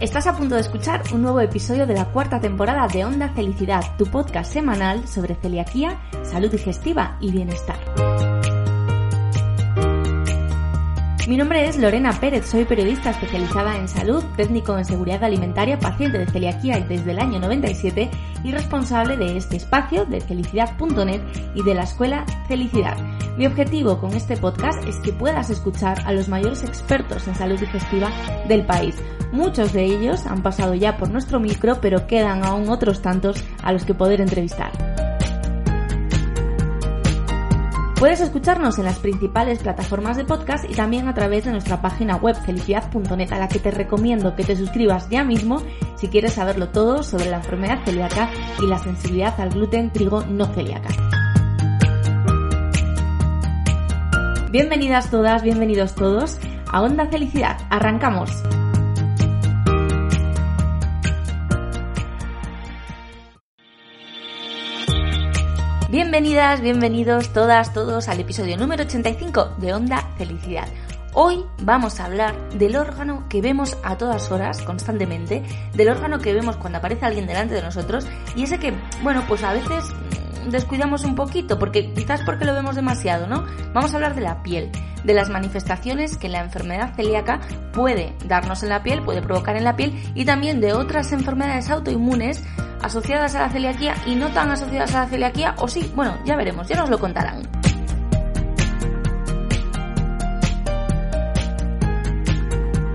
Estás a punto de escuchar un nuevo episodio de la cuarta temporada de Onda Felicidad, tu podcast semanal sobre celiaquía, salud digestiva y bienestar. Mi nombre es Lorena Pérez, soy periodista especializada en salud, técnico en seguridad alimentaria, paciente de celiaquía desde el año 97 y responsable de este espacio de felicidad.net y de la escuela Felicidad. Mi objetivo con este podcast es que puedas escuchar a los mayores expertos en salud digestiva del país. Muchos de ellos han pasado ya por nuestro micro, pero quedan aún otros tantos a los que poder entrevistar. Puedes escucharnos en las principales plataformas de podcast y también a través de nuestra página web felicidad.net a la que te recomiendo que te suscribas ya mismo si quieres saberlo todo sobre la enfermedad celíaca y la sensibilidad al gluten trigo no celíaca. Bienvenidas todas, bienvenidos todos a Onda Felicidad. Arrancamos. Bienvenidas, bienvenidos todas, todos al episodio número 85 de Onda Felicidad. Hoy vamos a hablar del órgano que vemos a todas horas, constantemente, del órgano que vemos cuando aparece alguien delante de nosotros y ese que, bueno, pues a veces descuidamos un poquito, porque quizás porque lo vemos demasiado, ¿no? Vamos a hablar de la piel, de las manifestaciones que la enfermedad celíaca puede darnos en la piel, puede provocar en la piel y también de otras enfermedades autoinmunes asociadas a la celiaquía y no tan asociadas a la celiaquía, o sí, bueno, ya veremos, ya nos lo contarán.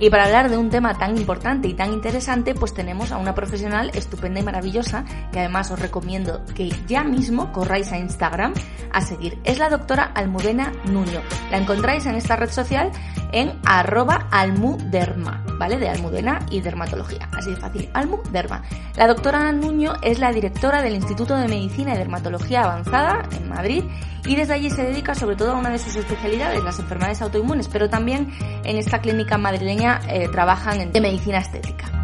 Y para hablar de un tema tan importante y tan interesante, pues tenemos a una profesional estupenda y maravillosa que además os recomiendo que ya mismo corráis a Instagram a seguir. Es la doctora Almudena Nuño. La encontráis en esta red social en arroba almuderma, ¿vale? De Almudena y dermatología. Así de fácil, almuderma. La doctora Nuño es la directora del Instituto de Medicina y Dermatología Avanzada en Madrid y desde allí se dedica sobre todo a una de sus especialidades, las enfermedades autoinmunes, pero también en esta clínica madrileña eh, trabajan en medicina estética.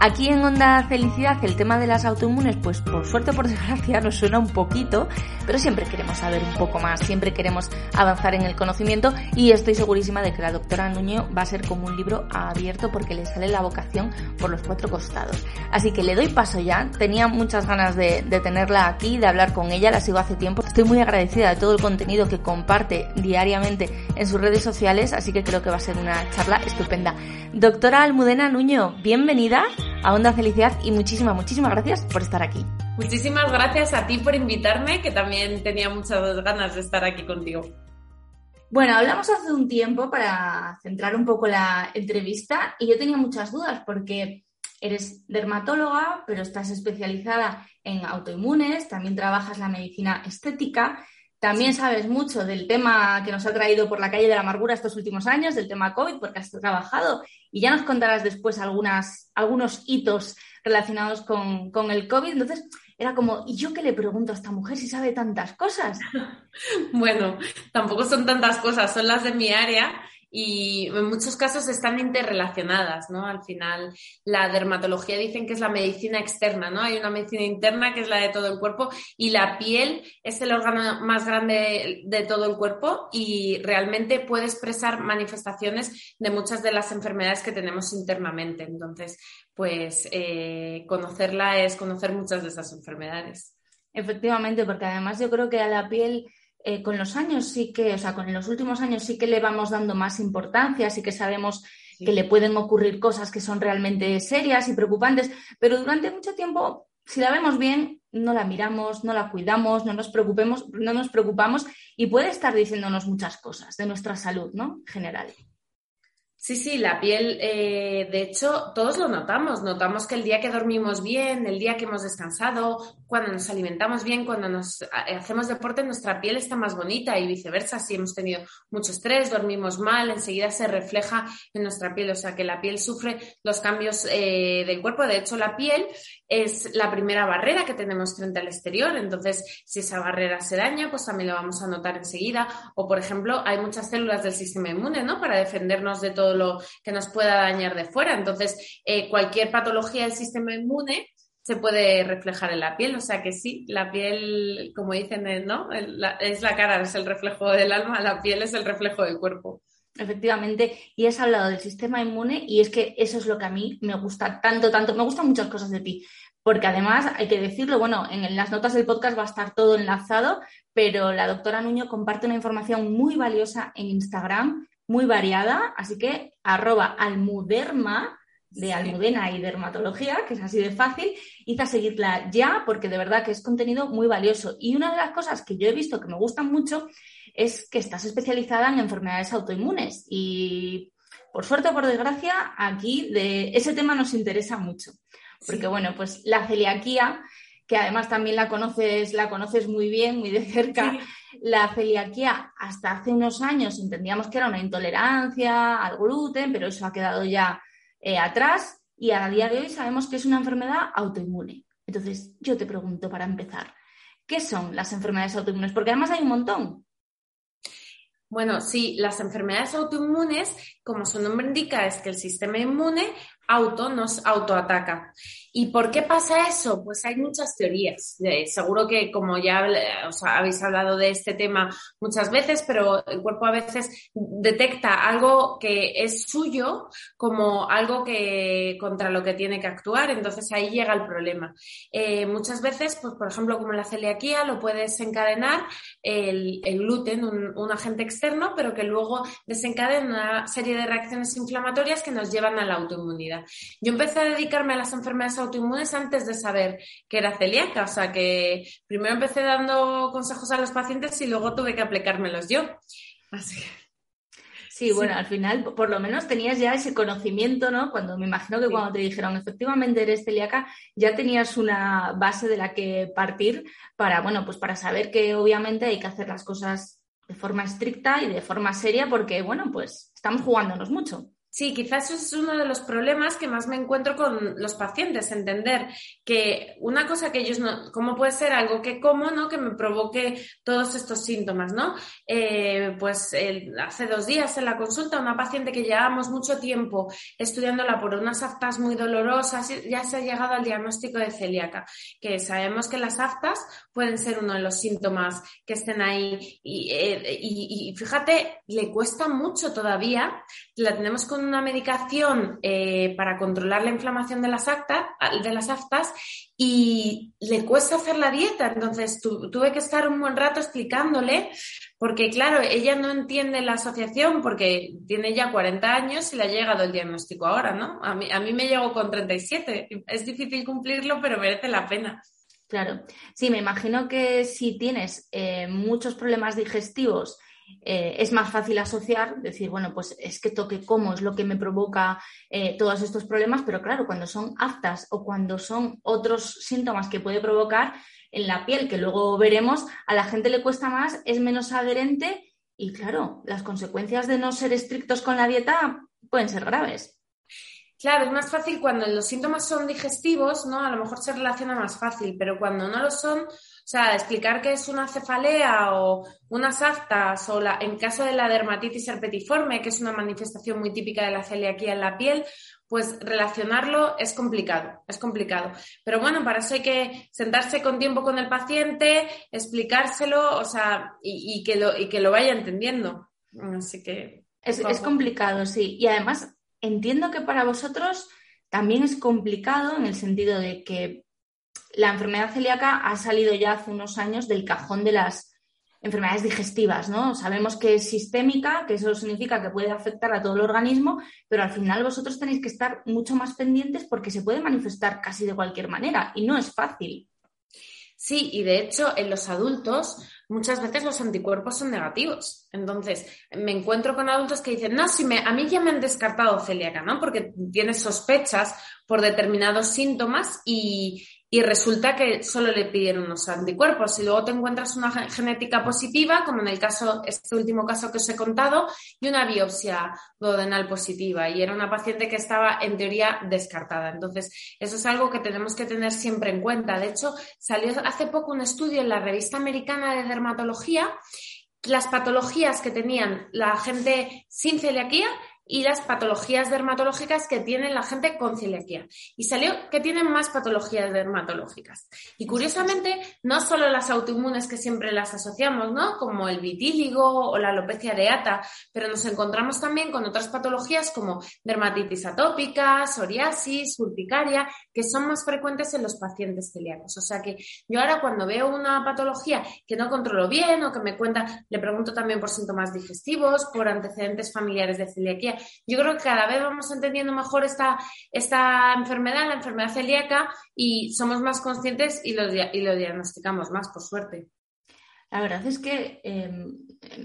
Aquí en Onda Felicidad el tema de las autoinmunes, pues por suerte o por desgracia nos suena un poquito, pero siempre queremos saber un poco más, siempre queremos avanzar en el conocimiento y estoy segurísima de que la doctora Nuño va a ser como un libro abierto porque le sale la vocación por los cuatro costados. Así que le doy paso ya, tenía muchas ganas de, tenerla aquí, de hablar con ella, la sigo hace tiempo. Estoy muy agradecida de todo el contenido que comparte diariamente en sus redes sociales, así que creo que va a ser una charla estupenda. Doctora Almudena Nuño, bienvenida a Onda Felicidad y muchísimas, muchísimas gracias por estar aquí. Muchísimas gracias a ti por invitarme, que también tenía muchas ganas de estar aquí contigo. Bueno, hablamos hace un tiempo para centrar un poco la entrevista y yo tenía muchas dudas porque eres dermatóloga, pero estás especializada en autoinmunes, también trabajas la medicina estética, también sabes mucho del tema que nos ha traído por la calle de la amargura estos últimos años, del tema COVID, porque has trabajado y ya nos contarás después algunas, algunos hitos relacionados con, con el COVID. Entonces, era como, ¿y yo qué le pregunto a esta mujer si sabe tantas cosas? bueno, tampoco son tantas cosas, son las de mi área y en muchos casos están interrelacionadas, ¿no? Al final, la dermatología dicen que es la medicina externa, ¿no? Hay una medicina interna que es la de todo el cuerpo y la piel es el órgano más grande de todo el cuerpo y realmente puede expresar manifestaciones de muchas de las enfermedades que tenemos internamente. Entonces, pues eh, conocerla es conocer muchas de esas enfermedades. Efectivamente, porque además yo creo que a la piel eh, con los años sí que, o sea, con los últimos años sí que le vamos dando más importancia, sí que sabemos que le pueden ocurrir cosas que son realmente serias y preocupantes, pero durante mucho tiempo, si la vemos bien, no la miramos, no la cuidamos, no nos preocupemos, no nos preocupamos y puede estar diciéndonos muchas cosas de nuestra salud, ¿no? En general. Sí, sí, la piel, eh, de hecho, todos lo notamos. Notamos que el día que dormimos bien, el día que hemos descansado, cuando nos alimentamos bien, cuando nos eh, hacemos deporte, nuestra piel está más bonita y viceversa. Si hemos tenido mucho estrés, dormimos mal, enseguida se refleja en nuestra piel. O sea, que la piel sufre los cambios eh, del cuerpo. De hecho, la piel es la primera barrera que tenemos frente al exterior. Entonces, si esa barrera se daña, pues también lo vamos a notar enseguida. O, por ejemplo, hay muchas células del sistema inmune, ¿no? Para defendernos de todo lo que nos pueda dañar de fuera. Entonces, eh, cualquier patología del sistema inmune se puede reflejar en la piel. O sea que sí, la piel, como dicen, ¿no? es la cara, es el reflejo del alma, la piel es el reflejo del cuerpo. efectivamente, y has hablado del sistema inmune y es que eso es lo que a mí me gusta tanto, tanto, me gustan muchas cosas de ti, porque además hay que decirlo, bueno, en las notas del podcast va a estar todo enlazado, pero la doctora Nuño comparte una información muy valiosa en Instagram, muy variada, así que arroba almuderma de Almudena y Dermatología, que es así de fácil, y a seguirla ya porque de verdad que es contenido muy valioso. Y una de las cosas que yo he visto que me gustan mucho es que estás especializada en enfermedades autoinmunes y por suerte o por desgracia aquí de ese tema nos interesa mucho. Porque bueno, pues la celiaquía, que además también la conoces, la conoces muy bien, muy de cerca. La celiaquía hasta hace unos años entendíamos que era una intolerancia al gluten, pero eso ha quedado ya eh, atrás y a día de hoy sabemos que es una enfermedad autoinmune. Entonces, yo te pregunto para empezar, ¿qué son las enfermedades autoinmunes? Porque además hay un montón. Bueno, sí, las enfermedades autoinmunes, como su nombre indica, es que el sistema inmune auto nos autoataca. ¿Y por qué pasa eso? Pues hay muchas teorías. seguro que como ya os habéis hablado de este tema muchas veces, pero el cuerpo a veces detecta algo que es suyo como algo que contra lo que tiene que actuar. Entonces ahí llega el problema. Eh, muchas veces, pues por ejemplo, como la celiaquía, lo puede desencadenar el, gluten, un, un, agente externo, pero que luego desencadena una serie de reacciones inflamatorias que nos llevan a la autoinmunidad. Yo empecé a dedicarme a las enfermedades autoinmunes antes de saber que era celíaca, o sea que primero empecé dando consejos a los pacientes y luego tuve que aplicármelos yo. Así Sí, bueno, al final por lo menos tenías ya ese conocimiento, ¿no? Cuando me imagino que cuando te dijeron efectivamente eres celíaca, ya tenías una base de la que partir para, bueno, pues para saber que obviamente hay que hacer las cosas de forma estricta y de forma seria porque, bueno, pues estamos jugándonos mucho. Sí, quizás eso es uno de los problemas que más me encuentro con los pacientes, entender que una cosa que ellos no, ¿cómo puede ser algo que como, ¿no? Que me provoque todos estos síntomas, ¿no? Eh, pues hace dos días en la consulta, una paciente que llevamos mucho tiempo estudiándola por unas aftas muy dolorosas, ya se ha llegado al diagnóstico de celíaca, que sabemos que las aftas pueden ser uno de los síntomas que estén ahí y, eh, fíjate, le cuesta mucho todavía, la tenemos con una medicación eh, para controlar la inflamación de las, actas, de las aftas y le cuesta hacer la dieta. Entonces tuve que estar un buen rato explicándole, porque claro, ella no entiende la asociación porque tiene ya 40 años y le ha llegado el diagnóstico ahora, ¿no? A mí, a mí me llegó con 37. Es difícil cumplirlo, pero merece la pena. Claro, sí, me imagino que si tienes eh, muchos problemas digestivos, eh, es más fácil asociar, decir, bueno, pues es que toque cómo es lo que me provoca eh, todos estos problemas, pero claro, cuando son aftas o cuando son otros síntomas que puede provocar en la piel, que luego veremos, a la gente le cuesta más, es menos adherente y claro, las consecuencias de no ser estrictos con la dieta pueden ser graves. Claro, es más fácil cuando los síntomas son digestivos, ¿no? A lo mejor se relaciona más fácil, pero cuando no lo son, sea, explicar que es una cefalea o unas aftas o la, en caso de la dermatitis herpetiforme, que es una manifestación muy típica de la celiaquía en la piel, pues relacionarlo es complicado, es complicado. Pero bueno, para eso hay que sentarse con tiempo con el paciente, explicárselo, o sea, y, que, lo, y que lo vaya entendiendo. Así que... Es, es complicado, sí. Y además, entiendo que para vosotros también es complicado en el sentido de que la enfermedad celíaca ha salido ya hace unos años del cajón de las enfermedades digestivas, ¿no? Sabemos que es sistémica, que eso significa que puede afectar a todo el organismo, pero al final vosotros tenéis que estar mucho más pendientes porque se puede manifestar casi de cualquier manera y no es fácil. Sí, y de hecho en los adultos muchas veces los anticuerpos son negativos. Entonces, me encuentro con adultos que dicen, no, si me, a mí ya me han descartado celíaca, ¿no? Porque tienes sospechas por determinados síntomas y, y resulta que solo le pidieron unos anticuerpos y luego te encuentras una genética positiva, como en el caso, este último caso que os he contado, y una biopsia duodenal positiva. Y era una paciente que estaba en teoría descartada. Entonces, eso es algo que tenemos que tener siempre en cuenta. De hecho, salió hace poco un estudio en la revista americana de dermatología las patologías que tenían la gente sin celiaquía y las patologías dermatológicas que tiene la gente con celiaquía. Y salió que tienen más patologías dermatológicas. Y curiosamente, no solo las autoinmunes que siempre las asociamos, ¿no? Como el vitíligo o la alopecia areata, pero nos encontramos también con otras patologías como dermatitis atópica, psoriasis, urticaria, que son más frecuentes en los pacientes celíacos. O sea que yo ahora cuando veo una patología que no controlo bien o que me cuenta, le pregunto también por síntomas digestivos, por antecedentes familiares de celiaquía, yo creo que cada vez vamos entendiendo mejor esta, esta enfermedad, la enfermedad celíaca, y somos más conscientes y lo, y lo diagnosticamos más, por suerte. La verdad es que em,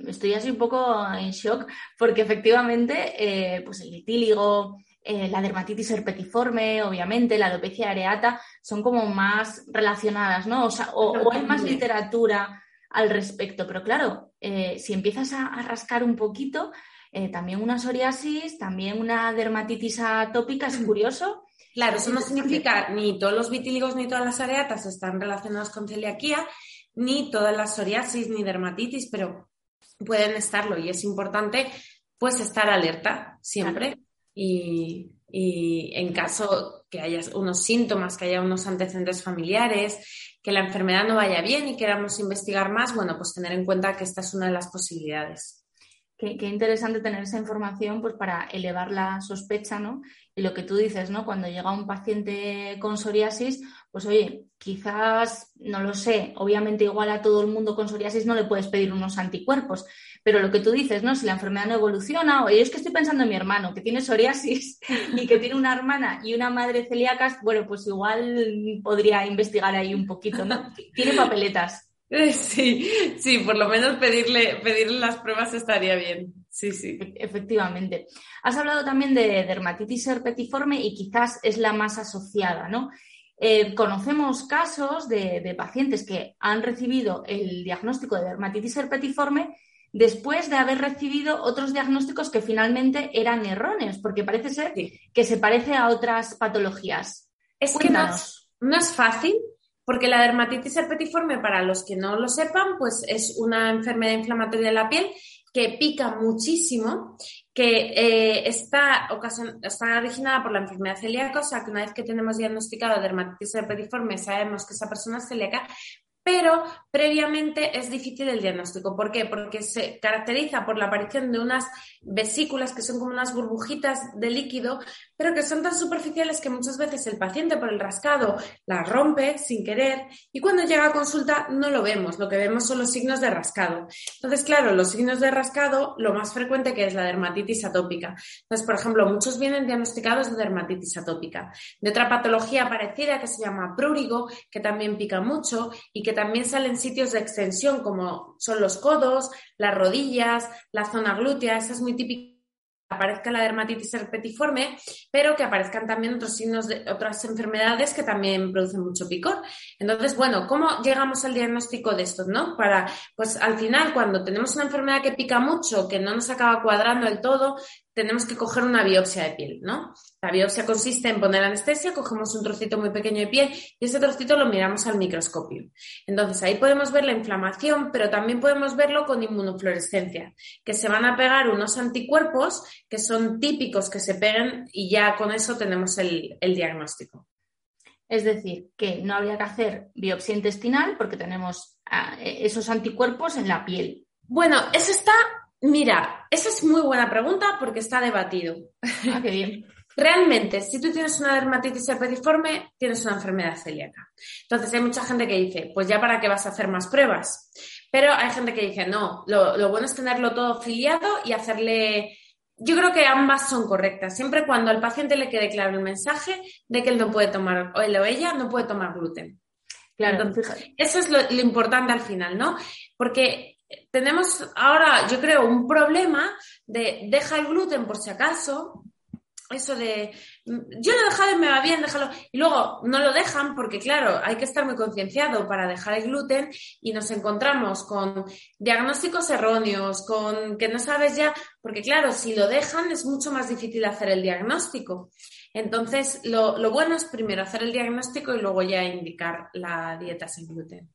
estoy así un poco en shock porque efectivamente eh, pues el litíligo, eh, la dermatitis herpetiforme, obviamente, la alopecia areata son como más relacionadas, ¿no? O, hay más literatura al respecto, pero claro, eh, si empiezas a, rascar un poquito, eh, también una psoriasis, también una dermatitis atópica, es curioso. Claro, eso no significa ni todos los vitíligos ni todas las areatas están relacionados con celiaquía, ni todas las psoriasis ni dermatitis, pero pueden estarlo y es importante pues estar alerta siempre y, y, en caso que haya unos síntomas, que haya unos antecedentes familiares, que la enfermedad no vaya bien y queramos investigar más, bueno, pues tener en cuenta que esta es una de las posibilidades. Qué, interesante tener esa información pues, para elevar la sospecha, ¿no? Y lo que tú dices, ¿no? Cuando llega un paciente con psoriasis, pues oye, quizás, no lo sé, obviamente igual a todo el mundo con psoriasis no le puedes pedir unos anticuerpos, pero lo que tú dices, ¿no? Si la enfermedad no evoluciona, oye, es que estoy pensando en mi hermano que tiene psoriasis y que tiene una hermana y una madre celíacas, bueno, pues igual podría investigar ahí un poquito, ¿no? Tiene papeletas. Sí, sí, por lo menos pedirle, pedirle las pruebas estaría bien. Sí, sí. Efectivamente. Has hablado también de dermatitis herpetiforme y quizás es la más asociada, ¿no? Eh, conocemos casos de, pacientes que han recibido el diagnóstico de dermatitis herpetiforme después de haber recibido otros diagnósticos que finalmente eran erróneos, porque parece ser que se parece a otras patologías. Es que no es fácil porque la dermatitis herpetiforme, para los que no lo sepan, pues es una enfermedad inflamatoria de la piel que pica muchísimo, que eh, está, está originada por la enfermedad celíaca, o sea que una vez que tenemos diagnosticado dermatitis herpetiforme sabemos que esa persona es celíaca, pero previamente es difícil el diagnóstico. ¿Por qué? Porque se caracteriza por la aparición de unas vesículas que son como unas burbujitas de líquido, pero que son tan superficiales que muchas veces el paciente por el rascado las rompe sin querer y cuando llega a consulta no lo vemos, lo que vemos son los signos de rascado. Entonces, claro, los signos de rascado, lo más frecuente que es la dermatitis atópica. Entonces, por ejemplo, muchos vienen diagnosticados de dermatitis atópica, de otra patología parecida que se llama prurigo, que también pica mucho y que también salen sitios de extensión como son los codos, las rodillas, la zona glútea, esa es muy típica aparezca la dermatitis herpetiforme, pero que aparezcan también otros signos de otras enfermedades que también producen mucho picor. Entonces, bueno, ¿cómo llegamos al diagnóstico de esto, no? Para, pues al final, cuando tenemos una enfermedad que pica mucho, que no nos acaba cuadrando del todo, tenemos que coger una biopsia de piel, ¿no? La biopsia consiste en poner anestesia, cogemos un trocito muy pequeño de piel y ese trocito lo miramos al microscopio. Entonces ahí podemos ver la inflamación, pero también podemos verlo con inmunofluorescencia, que se van a pegar unos anticuerpos que son típicos que se peguen y ya con eso tenemos el, diagnóstico. Es decir, que no habría que hacer biopsia intestinal porque tenemos ah, esos anticuerpos en la piel. Bueno, eso está Mira, esa es muy buena pregunta porque está debatido. Ah, qué bien. Realmente, si tú tienes una dermatitis herpetiforme, tienes una enfermedad celíaca. Entonces, hay mucha gente que dice, pues ya para qué vas a hacer más pruebas. Pero hay gente que dice, no, lo, bueno es tenerlo todo filiado y hacerle... Yo creo que ambas son correctas, siempre cuando al paciente le quede claro el mensaje de que él no puede tomar, o él o ella no puede tomar gluten. Claro. Entonces, eso es lo, lo importante al final, ¿no? Porque tenemos ahora, yo creo, un problema de deja el gluten por si acaso. Eso de, yo lo y me va bien, déjalo. Y luego no lo dejan porque, claro, hay que estar muy concienciado para dejar el gluten y nos encontramos con diagnósticos erróneos, con que no sabes ya, porque, claro, si lo dejan es mucho más difícil hacer el diagnóstico. Entonces, lo bueno es primero hacer el diagnóstico y luego ya indicar la dieta sin gluten.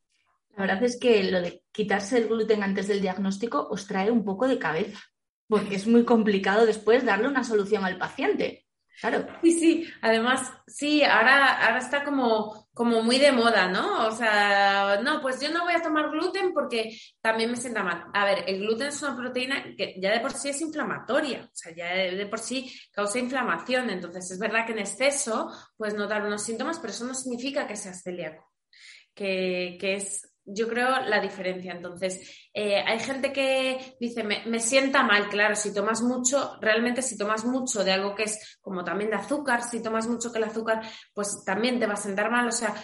La verdad es que lo de quitarse el gluten antes del diagnóstico os trae un poco de cabeza. porque es muy complicado después darle una solución al paciente. Claro. Sí, sí, además, sí, ahora, ahora está como, como muy de moda, ¿no? O sea, no, pues yo no voy a tomar gluten porque también me sienta mal. A ver, el gluten es una proteína que ya de por sí es inflamatoria, o sea, ya de, por sí causa inflamación. Entonces, es verdad que en exceso puedes notar unos síntomas, pero eso no significa que seas celíaco, que, que es yo creo la diferencia. Entonces, eh, hay gente que dice, me, sienta mal, claro, si tomas mucho, realmente si tomas mucho de algo que es como también de azúcar, si tomas mucho que el azúcar, pues también te va a sentar mal, o sea,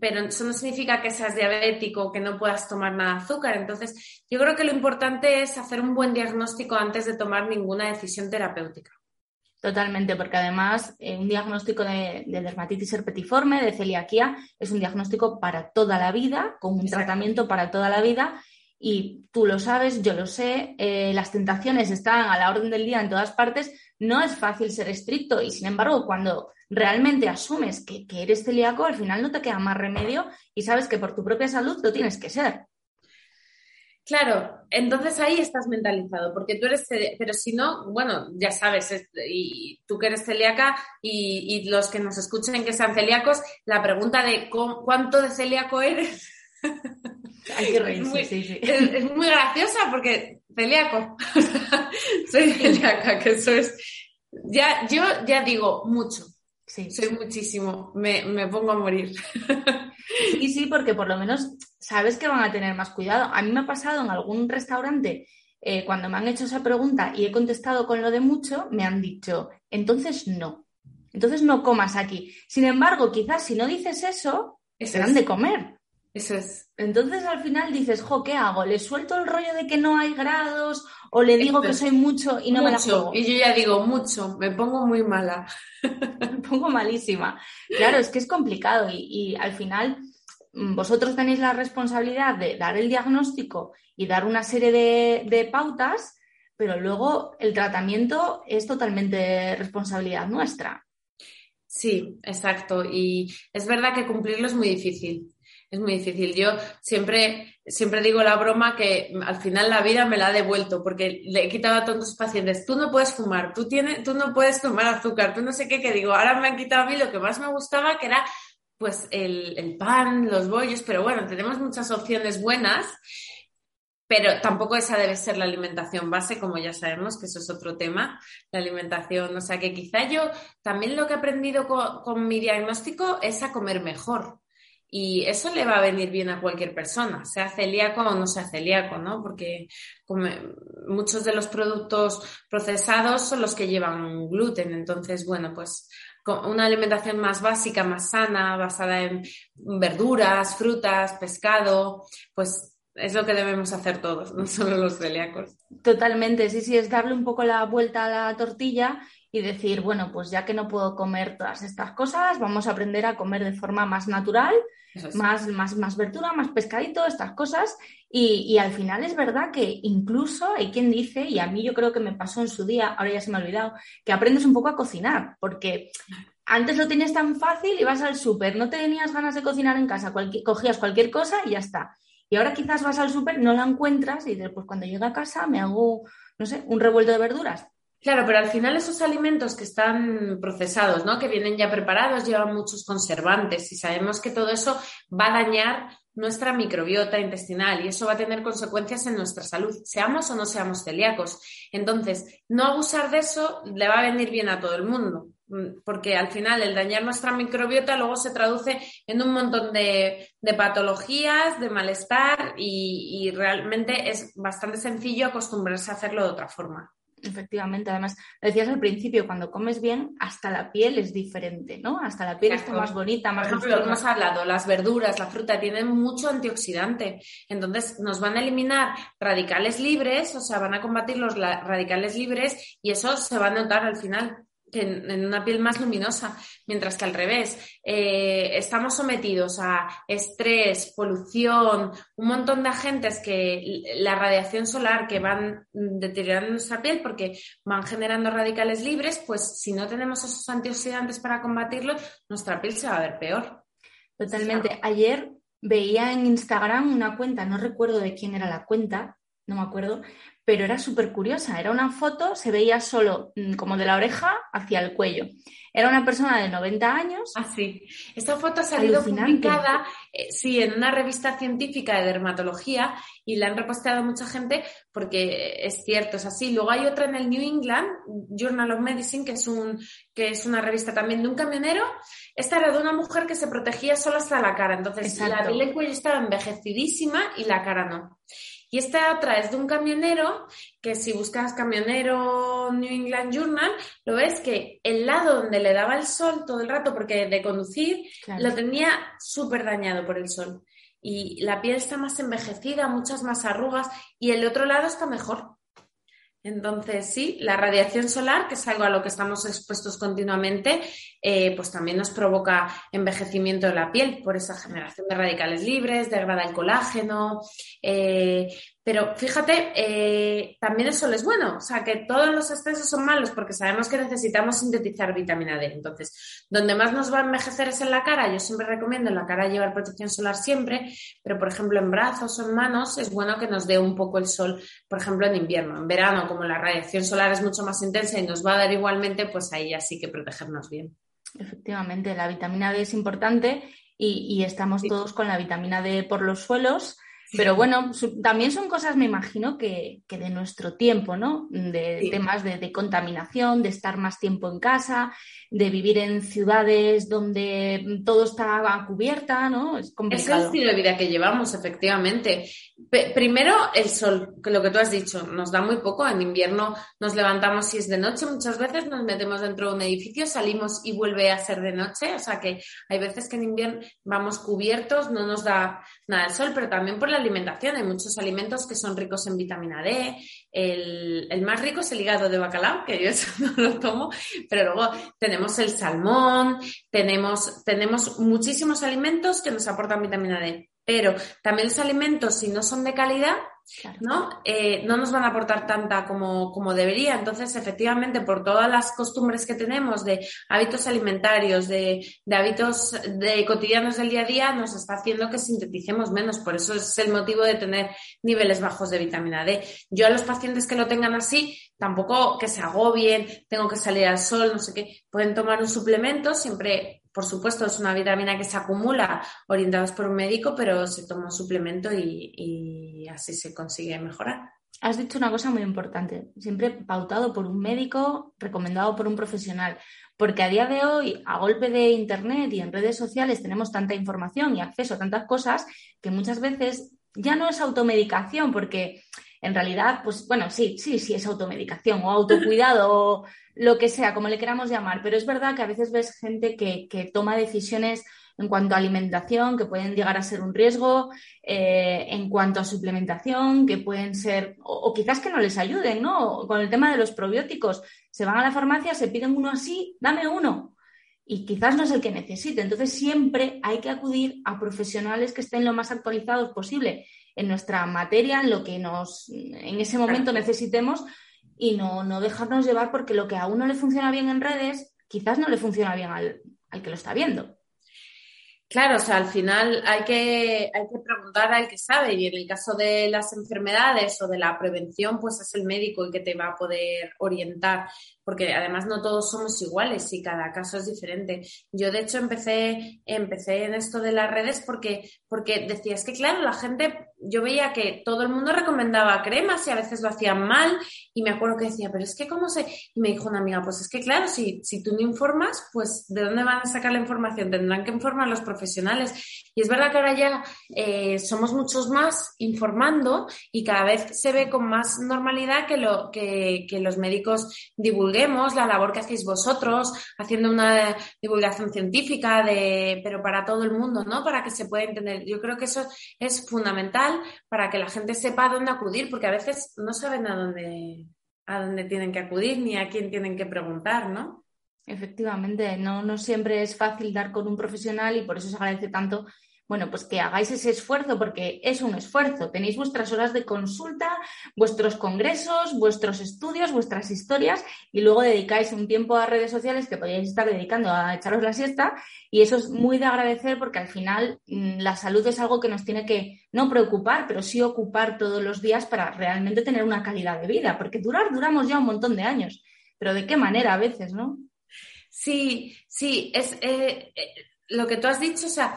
pero eso no significa que seas diabético, que no puedas tomar nada de azúcar. Entonces, yo creo que lo importante es hacer un buen diagnóstico antes de tomar ninguna decisión terapéutica. Totalmente, porque además eh, un diagnóstico de, dermatitis herpetiforme, de celiaquía, es un diagnóstico para toda la vida, con un tratamiento para toda la vida. Y tú lo sabes, yo lo sé, eh, las tentaciones están a la orden del día en todas partes. No es fácil ser estricto y, sin embargo, cuando realmente asumes que, que eres celíaco, al final no te queda más remedio y sabes que por tu propia salud lo tienes que ser. Claro, entonces ahí estás mentalizado, porque tú eres, pero si no, bueno, ya sabes, y tú que eres celíaca y, los que nos escuchen que sean celíacos, la pregunta de cuánto de celíaco eres. Hay que reírse, es muy, sí, sí. Es, muy graciosa porque celíaco, soy celíaca, que eso es, ya, yo ya digo mucho, Sí. Soy muchísimo, me, me, pongo a morir. Sí, sí, porque por lo menos sabes que van a tener más cuidado. A mí me ha pasado en algún restaurante, eh, cuando me han hecho esa pregunta y he contestado con lo de mucho, me han dicho, entonces no. Entonces no comas aquí. Sin embargo, quizás si no dices eso, serán de comer. Eso es. Entonces al final dices, jo, ¿qué hago? ¿Le suelto el rollo de que no hay grados o le digo que soy mucho y no me la juego? Y yo ya digo mucho, me pongo muy mala. me pongo malísima. Claro, es que es complicado y, al final mm, vosotros tenéis la responsabilidad de dar el diagnóstico y dar una serie de, de pautas, pero luego el tratamiento es totalmente responsabilidad nuestra. Sí, exacto. Y es verdad que cumplirlo es muy difícil. Es muy difícil. Yo siempre, siempre digo la broma que al final la vida me la ha devuelto porque le he quitado a los pacientes, tú no puedes fumar, tú, tienes, tú no puedes tomar azúcar, tú no sé qué, que digo, ahora me han quitado a mí lo que más me gustaba, que era pues el, el pan, los bollos, pero bueno, tenemos muchas opciones buenas pero tampoco esa debe ser la alimentación base, como ya sabemos, que eso es otro tema, la alimentación. O sea que quizá yo también lo que he aprendido con mi diagnóstico es a comer mejor. Y eso le va a venir bien a cualquier persona, sea celíaco o no sea celíaco, ¿no? Porque muchos de los productos procesados son los que llevan gluten. Entonces, bueno, pues una alimentación más básica, más sana, basada en verduras, frutas, pescado, pues es lo que debemos hacer todos, no solo los celíacos. Totalmente, sí, sí, es darle un poco la vuelta a la tortilla y decir, bueno, pues ya que no puedo comer todas estas cosas, vamos a aprender a comer de forma más natural más, más, más verdura, más pescadito, estas cosas. Y, al final es verdad que incluso hay quien dice, y a mí yo creo que me pasó en su día, ahora ya se me ha olvidado, que aprendes un poco a cocinar, porque antes lo tenías tan fácil, ibas al súper, no tenías ganas de cocinar en casa, cogías cualquier cosa y ya está. Y ahora quizás vas al súper, no la encuentras y dices, pues cuando llegue a casa me hago, no sé, un revuelto de verduras. Claro, pero al final esos alimentos que están procesados, ¿no? Que vienen ya preparados, llevan muchos conservantes y sabemos que todo eso va a dañar nuestra microbiota intestinal y eso va a tener consecuencias en nuestra salud, seamos o no seamos celíacos. Entonces, no abusar de eso le va a venir bien a todo el mundo, mm, porque al final el dañar nuestra microbiota luego se traduce en un montón de, patologías, de malestar y realmente es bastante sencillo acostumbrarse a hacerlo de otra forma. Efectivamente, además, decías al principio, cuando comes bien, hasta la piel es diferente, ¿no? Hasta la piel está más bonita, más Por ejemplo, hemos hablado, las verduras, la fruta tienen mucho antioxidante, entonces nos van a eliminar radicales libres, o sea, van a combatir los radicales libres y eso se va a notar al final en, una piel más luminosa, mientras que al revés, eh, estamos sometidos a estrés, polución, un montón de agentes que la radiación solar que van deteriorando nuestra piel porque van generando radicales libres, pues si no tenemos esos antioxidantes para combatirlos, nuestra piel se va a ver peor. Totalmente. Ayer veía en Instagram una cuenta, no recuerdo de quién era la cuenta, no me acuerdo, pero era súper curiosa. Era una foto, se veía solo mm, como de la oreja hacia el cuello. Era una persona de 90 años. Ah, sí. Esta foto ha salido publicada, eh, sí, en una revista científica de dermatología y la han reposteado mucha gente porque es cierto, es así. Luego hay otra en el New England Journal of Medicine, que es, un, que es una revista también de un camionero. Esta era de una mujer que se protegía solo hasta la cara. Entonces, la piel del cuello estaba envejecidísima y la cara no. Y esta otra es de un camionero, que si buscas camionero New England Journal, lo ves que el lado donde le daba el sol todo el rato, porque de conducir, lo tenía súper dañado por el sol. Y la piel está más envejecida, muchas más arrugas, y el otro lado está mejor. Entonces, sí, la radiación solar, que es algo a lo que estamos expuestos continuamente, eh, pues también nos provoca envejecimiento de la piel por esa generación de radicales libres, degrada el colágeno, eh, pero fíjate, eh, también el sol es bueno, o sea que todos los excesos son malos porque sabemos que necesitamos sintetizar vitamina D. Entonces, donde más nos va a envejecer es en la cara. Yo siempre recomiendo en la cara llevar protección solar siempre, pero por ejemplo en brazos o en manos es bueno que nos dé un poco el sol, por ejemplo en invierno. En verano, como la radiación solar es mucho más intensa y nos va a dar igualmente, pues ahí así que protegernos bien. Efectivamente, la vitamina D es importante y, estamos todos con la vitamina D por los suelos. Pero bueno, también son cosas, me imagino, que, de nuestro tiempo, ¿no? De temas de, contaminación, de estar más tiempo en casa, de vivir en ciudades donde todo está cubierta, ¿no? Es complicado. Es el estilo de vida que llevamos, efectivamente. primero, el sol, que lo que tú has dicho, nos da muy poco. En invierno nos levantamos si es de noche, muchas veces nos metemos dentro de un edificio, salimos y vuelve a ser de noche. O sea que hay veces que en invierno vamos cubiertos, no nos da nada el sol, pero también por la alimentación. Hay muchos alimentos que son ricos en vitamina D. El, más rico es el hígado de bacalao, que yo eso no lo tomo, pero luego tenemos el salmón, tenemos, tenemos muchísimos alimentos que nos aportan vitamina D. Pero también los alimentos, si no son de calidad, ¿no? Eh, no nos van a aportar tanta como, como, debería. Entonces, efectivamente, por todas las costumbres que tenemos de hábitos alimentarios, de, de, hábitos de cotidianos del día a día, nos está haciendo que sinteticemos menos. Por eso es el motivo de tener niveles bajos de vitamina D. Yo a los pacientes que lo tengan así, tampoco que se agobien, tengo que salir al sol, no sé qué, pueden tomar un suplemento, siempre por supuesto, es una vitamina que se acumula orientados por un médico, pero se toma un suplemento y, así se consigue mejorar. Has dicho una cosa muy importante, siempre pautado por un médico, recomendado por un profesional, porque a día de hoy, a golpe de Internet y en redes sociales, tenemos tanta información y acceso a tantas cosas que muchas veces ya no es automedicación, porque en realidad, pues bueno, sí, sí, sí es automedicación o autocuidado o lo que sea, como le queramos llamar, pero es verdad que a veces ves gente que, toma decisiones en cuanto a alimentación que pueden llegar a ser un riesgo, eh, en cuanto a suplementación que pueden ser, o, quizás que no les ayuden, ¿no? Con el tema de los probióticos, se van a la farmacia, se piden uno así, dame uno. Y quizás no es el que necesite. Entonces siempre hay que acudir a profesionales que estén lo más actualizados posible en nuestra materia, en lo que nos en ese momento necesitemos y no, no dejarnos llevar porque lo que a uno le funciona bien en redes, quizás no le funciona bien al, al que lo está viendo. Claro, o sea, al final hay que, hay que preguntar al que sabe y en el caso de las enfermedades o de la prevención, pues es el médico el que te va a poder orientar, porque además no todos somos iguales y cada caso es diferente. Yo de hecho empecé, empecé en esto de las redes porque, porque decía, es que claro, la gente yo veía que todo el mundo recomendaba cremas y a veces lo hacían mal y me acuerdo que decía, pero es que cómo sé, y me dijo una amiga, pues es que claro, si, si tú no informas, pues ¿de dónde van a sacar la información? Tendrán que informar los profesionales. Y es verdad que ahora ya eh, somos muchos más informando y cada vez se ve con más normalidad que, lo, que, que los médicos la labor que hacéis vosotros, haciendo una divulgación científica, de, pero para todo el mundo, ¿no? Para que se pueda entender. Yo creo que eso es fundamental para que la gente sepa a dónde acudir, porque a veces no saben a dónde, a dónde tienen que acudir ni a quién tienen que preguntar, ¿no? Efectivamente, no, no siempre es fácil dar con un profesional y por eso se agradece tanto bueno, pues que hagáis ese esfuerzo porque es un esfuerzo. Tenéis vuestras horas de consulta, vuestros congresos, vuestros estudios, vuestras historias y luego dedicáis un tiempo a redes sociales que podríais estar dedicando a echaros la siesta y eso es muy de agradecer porque al final mm, la salud es algo que nos tiene que no preocupar, pero sí ocupar todos los días para realmente tener una calidad de vida, porque durar duramos ya un montón de años, pero de qué manera a veces, ¿no? Sí, sí, es eh, eh, lo que tú has dicho, o sea,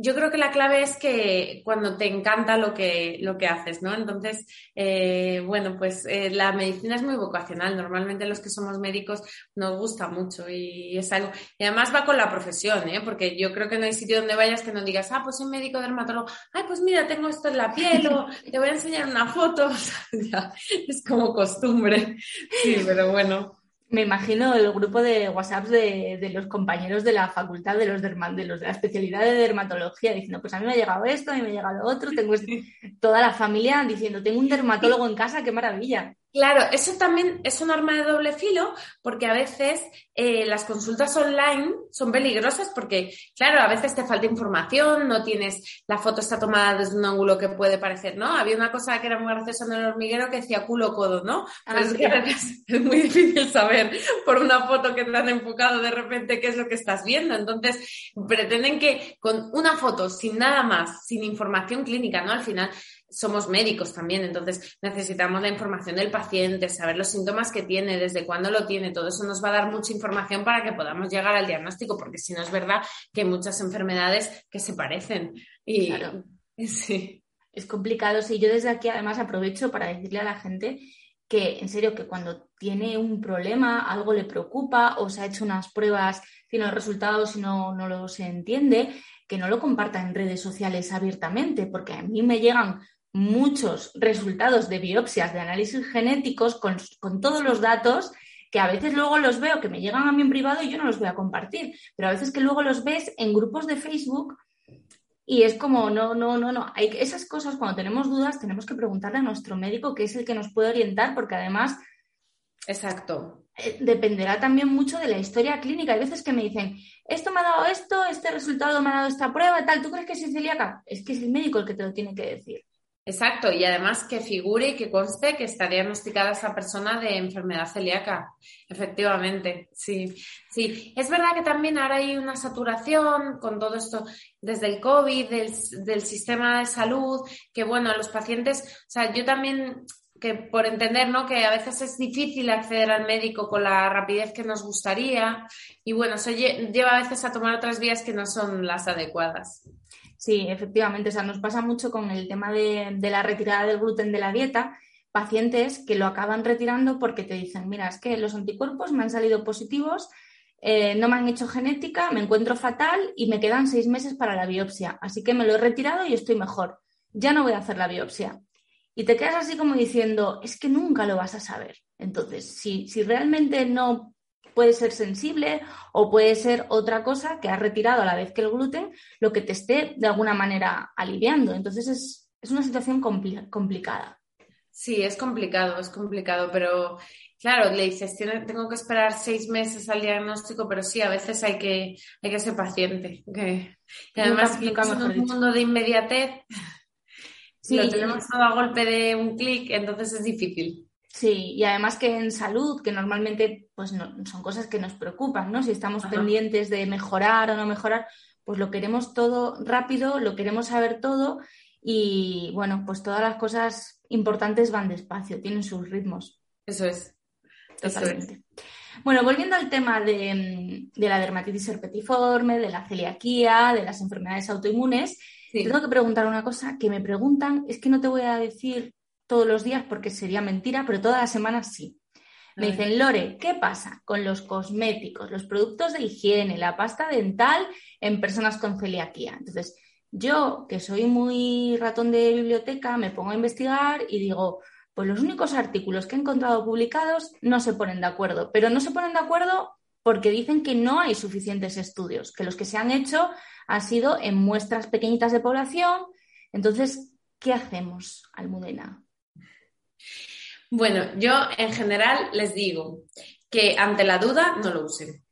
yo creo que la clave es que cuando te encanta lo que, lo que haces, ¿no? Entonces, eh, bueno, pues eh, la medicina es muy vocacional. Normalmente los que somos médicos nos gusta mucho y es algo. Y además va con la profesión, ¿eh? Porque yo creo que no hay sitio donde vayas que no digas, ah, pues soy médico dermatólogo, ay, pues mira, tengo esto en la piel o te voy a enseñar una foto. es como costumbre. Sí, pero bueno. Me imagino el grupo de WhatsApp de, los compañeros de la facultad de los, de los de la especialidad de dermatología diciendo, pues a mí me ha llegado esto, a mí me ha llegado otro, tengo este-". toda la familia diciendo, tengo un dermatólogo en casa, qué maravilla. Claro, eso también es un arma de doble filo porque a veces eh, las consultas online son peligrosas porque, claro, a veces te falta información, no tienes, la foto está tomada desde un ángulo que puede parecer, ¿no? Había una cosa que era muy graciosa en el hormiguero que decía culo codo, ¿no? Ah, es, es muy difícil saber por una foto que te han enfocado de repente qué es lo que estás viendo. Entonces, pretenden que con una foto, sin nada más, sin información clínica, ¿no? Al final somos médicos también, entonces necesitamos la información del paciente, saber los síntomas que tiene, desde cuándo lo tiene, todo eso nos va a dar mucha información para que podamos llegar al diagnóstico, porque si no es verdad que hay muchas enfermedades que se parecen. Y claro. sí. Es complicado, sí. Yo desde aquí además aprovecho para decirle a la gente que, en serio, que cuando tiene un problema, algo le preocupa o se ha hecho unas pruebas, tiene los resultados y no, no los entiende, que no lo comparta en redes sociales abiertamente, porque a mí me llegan muchos resultados de biopsias de análisis genéticos con, todos los datos que a veces luego los veo que me llegan a mí en privado y yo no los voy a compartir, pero a veces que luego los ves en grupos de Facebook y es como, no, no, no, no. Hay esas cosas, cuando tenemos dudas, tenemos que preguntarle a nuestro médico, que es el que nos puede orientar, porque además. Exacto. Eh, dependerá también mucho de la historia clínica. Hay veces que me dicen, esto me ha dado esto, este resultado me ha dado esta prueba, tal. ¿Tú crees que es celíaca? Es que es el médico el que te lo tiene que decir. Exacto, y además que figure y que conste que está diagnosticada esa persona de enfermedad celíaca. Efectivamente, sí. Sí, es verdad que también ahora hay una saturación con todo esto desde el COVID, del, del sistema de salud, que bueno, los pacientes, o sea, yo también que por entender ¿no? que a veces es difícil acceder al médico con la rapidez que nos gustaría y bueno, eso lleva a veces a tomar otras vías que no son las adecuadas. Sí, efectivamente. O sea, nos pasa mucho con el tema de, la retirada del gluten de la dieta. Pacientes que lo acaban retirando porque te dicen, mira, es que los anticuerpos me han salido positivos, eh, no me han hecho genética, me encuentro fatal y me quedan seis meses para la biopsia. Así que me lo he retirado y estoy mejor. Ya no voy a hacer la biopsia. Y te quedas así como diciendo, es que nunca lo vas a saber. Entonces, si, si realmente no puede ser sensible o puede ser otra cosa que has retirado a la vez que el gluten, lo que te esté de alguna manera aliviando. Entonces es, una situación complicada. Sí, es complicado, es complicado, pero claro, le dices, tengo que esperar seis meses al diagnóstico, pero sí, a veces hay que, hay que ser paciente. Que, además, en un mundo de inmediatez, sí, lo tenemos todo a golpe de un clic, entonces es difícil. Sí, y además que en salud, que normalmente pues no, son cosas que nos preocupan, ¿no? Si estamos pendientes de mejorar o no mejorar, pues lo queremos todo rápido, lo queremos saber todo y bueno, pues todas las cosas importantes van despacio, tienen sus ritmos. Eso es. Totalmente. Bueno, volviendo al tema de, la dermatitis herpetiforme, de la celiaquía, de las enfermedades autoinmunes, tengo que preguntar una cosa que me preguntan, es que no te voy a decir todos los días porque sería mentira, pero todas las semanas sí. Me dicen, Lore, ¿qué pasa con los cosméticos, los productos de higiene, la pasta dental en personas con celiaquía? Entonces, yo, que soy muy ratón de biblioteca, me pongo a investigar y digo, pues los únicos artículos que he encontrado publicados no se ponen de acuerdo, pero no se ponen de acuerdo porque dicen que no hay suficientes estudios, que los que se han hecho han sido en muestras pequeñitas de población. Entonces, ¿qué hacemos, Almudena? Bueno, yo en general les digo que ante la duda no lo usen.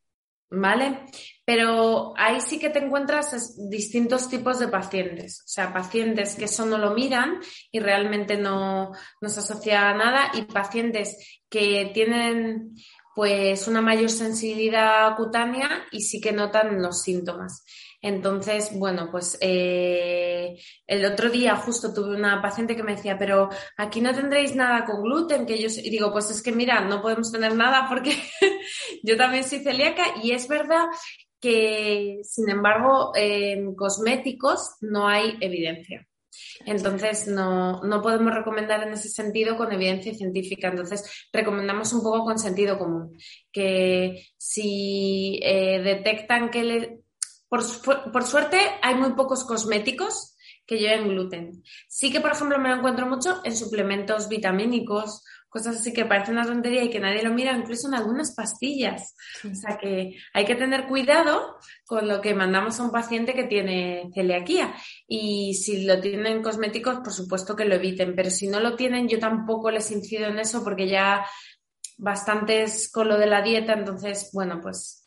¿vale? Pero ahí sí que te encuentras distintos tipos de pacientes, o sea, pacientes que eso no lo miran y realmente no, no se asocia a nada y pacientes que tienen pues una mayor sensibilidad cutánea y sí que notan los síntomas. Entonces, bueno, pues eh, el otro día justo tuve una paciente que me decía, pero aquí no tendréis nada con gluten, que yo y digo, pues es que mira, no podemos tener nada porque yo también soy celíaca y es verdad que, sin embargo, en cosméticos no hay evidencia. Entonces, no, no, podemos recomendar en ese sentido con evidencia científica. Entonces, recomendamos un poco con sentido común, que si eh, detectan que le... Por, por, suerte, hay muy pocos cosméticos que lleven gluten. Sí que, por ejemplo, me lo encuentro mucho en suplementos vitamínicos cosas así que parecen una tontería y que nadie lo mira, incluso en algunas pastillas. O sea que hay que tener cuidado con lo que mandamos a un paciente que tiene celiaquía. Y si lo tienen cosméticos, por supuesto que lo eviten, pero si no lo tienen, yo tampoco les incido en eso porque ya bastantes con lo de la dieta, entonces, bueno, pues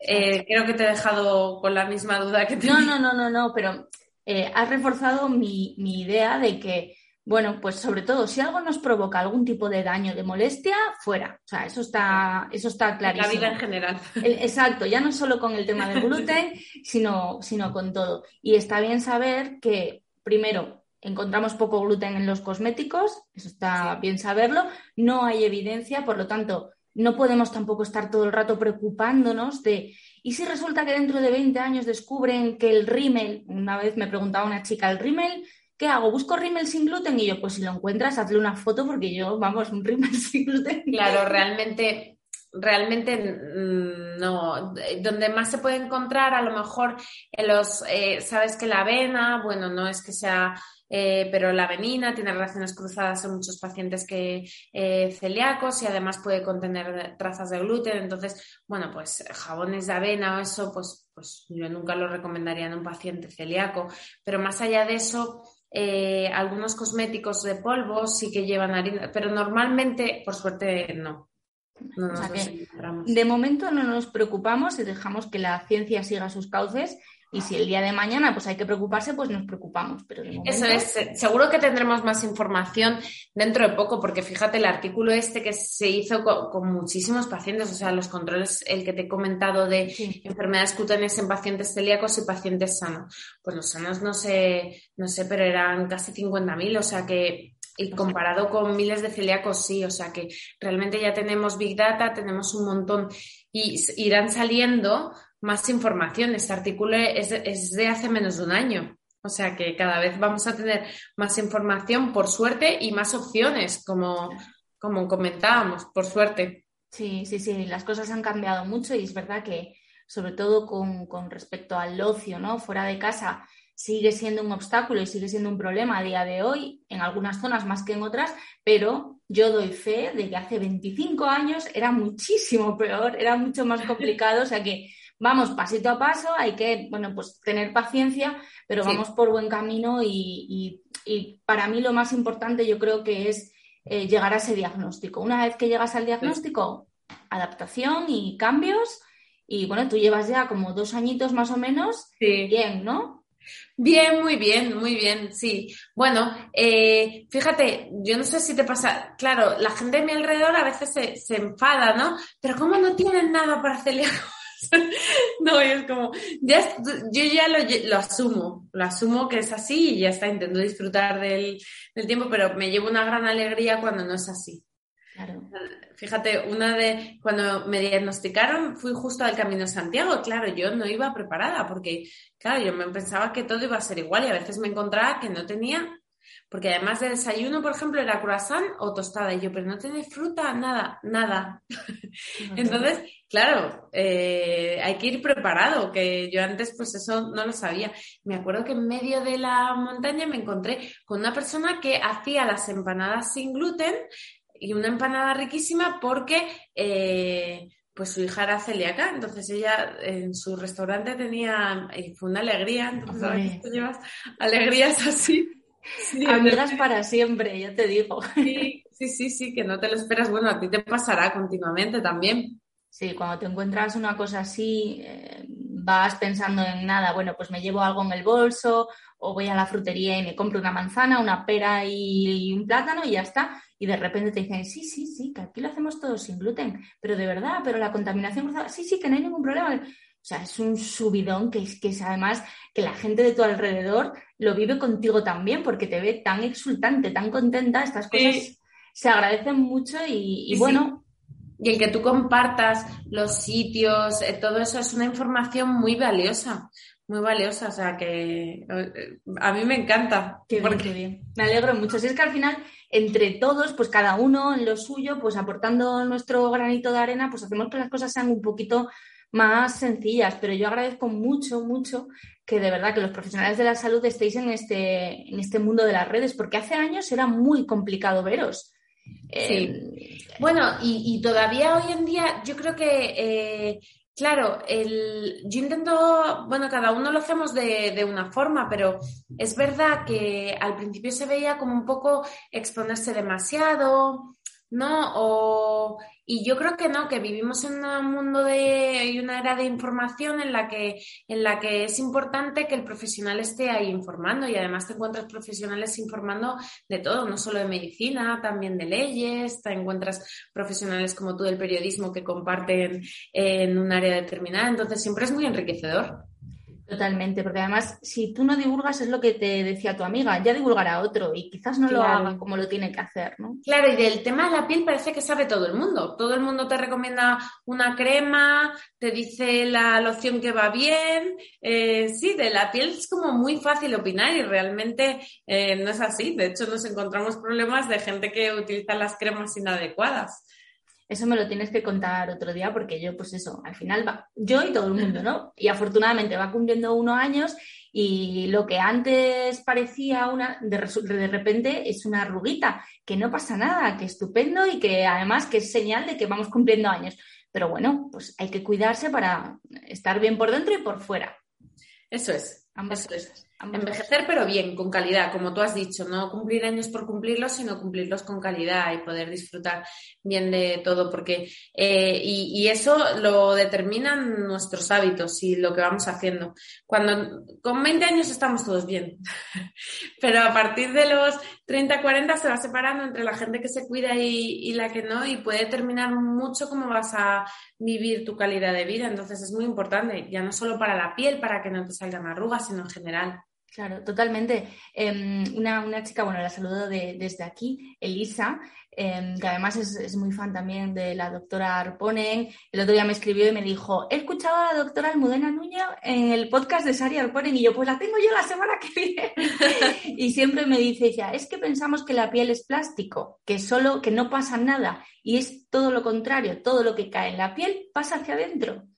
eh, creo que te he dejado con la misma duda que te. No, no, no, no, no, pero eh, has reforzado mi, mi idea de que bueno, pues sobre todo, si algo nos provoca algún tipo de daño, de molestia, fuera. O sea, eso está, eso está clarísimo. La vida en general. exacto, ya no solo con el tema del gluten, sino, sino con todo. Y está bien saber que, primero, encontramos poco gluten en los cosméticos, eso está bien saberlo. No hay evidencia, por lo tanto, no podemos tampoco estar todo el rato preocupándonos de, ¿y si resulta que dentro de 20 años descubren que el rímel, una vez me preguntaba una chica, el rímel ¿qué hago? ¿Busco rímel sin gluten? Y yo, pues si lo encuentras, hazle una foto porque yo, vamos, un rímel sin gluten. Claro, realmente, realmente mm, no. Donde más se puede encontrar, a lo mejor en los, eh, sabes que la avena, bueno, no es que sea, eh, pero la avenina tiene relaciones cruzadas en muchos pacientes que eh, celíacos y además puede contener trazas de gluten. Entonces, bueno, pues jabones de avena o eso, pues, pues yo nunca lo recomendaría en un paciente celíaco. Pero más allá de eso, eh, algunos cosméticos de polvo sí que llevan harina, pero normalmente, por suerte, no. de momento no nos preocupamos y dejamos que la ciencia siga sus cauces y si el día de mañana pues hay que preocuparse, pues nos preocupamos. Pero Eso es, seguro que tendremos más información dentro de poco, porque fíjate el artículo este que se hizo con, muchísimos pacientes, o sea, los controles, el que te he comentado de enfermedades cutáneas en pacientes celíacos y pacientes sanos. Pues los sanos no sé, no sé, pero eran casi 50.000, o sea que y comparado con miles de celíacos, sí, o sea que realmente ya tenemos Big Data, tenemos un montón y irán saliendo más información. Este artículo es, es de hace menos de un año. O sea que cada vez vamos a tener más información, por suerte, y más opciones, como, como comentábamos, por suerte. Sí, sí, sí, las cosas han cambiado mucho y es verdad que, sobre todo con, con respecto al ocio, ¿no? Fuera de casa, sigue siendo un obstáculo y sigue siendo un problema a día de hoy, en algunas zonas más que en otras, pero yo doy fe de que hace 25 años era muchísimo peor, era mucho más complicado, o sea que vamos pasito a paso, hay que, bueno, pues tener paciencia, pero vamos por buen camino y, para mí lo más importante yo creo que es eh, llegar a ese diagnóstico. Una vez que llegas al diagnóstico, adaptación y cambios. Y bueno, tú llevas ya como dos añitos más o menos. Bien, ¿no? Bien, muy bien, muy bien, sí. Bueno, eh, fíjate, yo no sé si te pasa, claro, la gente de mi alrededor a veces se, se enfada, ¿no? Pero ¿cómo no tienen nada para celíaco? no, es como, ya, yo ya lo, asumo, lo asumo que es así y ya está, intento disfrutar del, tiempo, pero me llevo una gran alegría cuando no es así. Claro. Fíjate, una de cuando me diagnosticaron fui justo al Camino de Santiago. Claro, yo no iba preparada porque, claro, yo me pensaba que todo iba a ser igual y a veces me encontraba que no tenía porque además de desayuno, por ejemplo, era croissant o tostada. Y yo, pero no tenéis fruta, nada, nada. Entonces, claro, eh, hay que ir preparado, que yo antes pues eso no lo sabía. Me acuerdo que en medio de la montaña me encontré con una persona que hacía las empanadas sin gluten y una empanada riquísima porque... Eh, pues su hija era celíaca, entonces ella en su restaurante tenía, y fue una alegría, entonces a veces tú llevas alegrías así Amigas para siempre, yo te digo. Sí, sí, sí, sí, que no te lo esperas. Bueno, a ti te pasará continuamente también. Sí, cuando te encuentras una cosa así, eh, vas pensando en nada, bueno, pues me llevo algo en el bolso o voy a la frutería y me compro una manzana, una pera y un plátano y ya está. Y de repente te dicen, sí, sí, sí, que aquí lo hacemos todo sin gluten, pero de verdad, pero la contaminación cruzada, sí, sí, que no hay ningún problema. O sea, es un subidón que es, que es además que la gente de tu alrededor lo vive contigo también porque te ve tan exultante, tan contenta. Estas cosas se agradecen mucho y, bueno. Y el que tú compartas los sitios, eh, todo eso es una información muy valiosa muy valiosa, o sea que eh, a mí me encanta. Qué porque... bien, Me alegro mucho. Si es que al final, entre todos, pues cada uno en lo suyo, pues aportando nuestro granito de arena, pues hacemos que las cosas sean un poquito más sencillas. Pero yo agradezco mucho, mucho que de verdad que los profesionales de la salud estéis en este, en este mundo de las redes, porque hace años era muy complicado veros. Sí. Eh, bueno, y, todavía hoy en día yo creo que eh, Claro, el, yo intento, bueno, cada uno lo hacemos de, de, una forma, pero es verdad que al principio se veía como un poco exponerse demasiado, ¿no? O, y yo creo que no, que vivimos en un mundo de y una era de información en la que en la que es importante que el profesional esté ahí informando y además te encuentras profesionales informando de todo, no solo de medicina, también de leyes, te encuentras profesionales como tú del periodismo que comparten en un área determinada, entonces siempre es muy enriquecedor. Totalmente, porque además, si tú no divulgas, es lo que te decía tu amiga, ya divulgará otro y quizás no lo hagan como lo tiene que hacer, ¿no? Claro, y del tema de la piel parece que sabe todo el mundo. Todo el mundo te recomienda una crema, te dice la loción que va bien. Eh, sí, de la piel es como muy fácil opinar y realmente eh, no es así. De hecho, nos encontramos problemas de gente que utiliza las cremas inadecuadas. Eso me lo tienes que contar otro día porque yo, pues eso, al final va, yo y todo el mundo, ¿no? Y afortunadamente va cumpliendo unos años y lo que antes parecía una, de, de repente es una arruguita, que no pasa nada, que estupendo y que además que es señal de que vamos cumpliendo años. Pero bueno, pues hay que cuidarse para estar bien por dentro y por fuera. Eso es. Ambas cosas. Envejecer, pero bien, con calidad, como tú has dicho, no cumplir años por cumplirlos, sino cumplirlos con calidad y poder disfrutar bien de todo, porque eh, y, eso lo determinan nuestros hábitos y lo que vamos haciendo. Cuando con 20 años estamos todos bien, pero a partir de los 30, 40 se va separando entre la gente que se cuida y, la que no, y puede determinar mucho cómo vas a vivir tu calidad de vida. Entonces es muy importante, ya no solo para la piel, para que no te salgan arrugas, sino en general. Claro, totalmente. Em, una, chica, bueno, la saludo desde aquí, Elisa, em, que además es, muy fan también de la doctora Arponen. El otro día me escribió y me dijo, he escuchado a la doctora Almudena Nuño en el podcast de Sari Arponen y yo, pues la tengo yo la semana que viene. y siempre me dice ya, es que pensamos que la piel es plástico, que solo, que no pasa nada y es todo lo contrario, todo lo que cae en la piel pasa hacia adentro.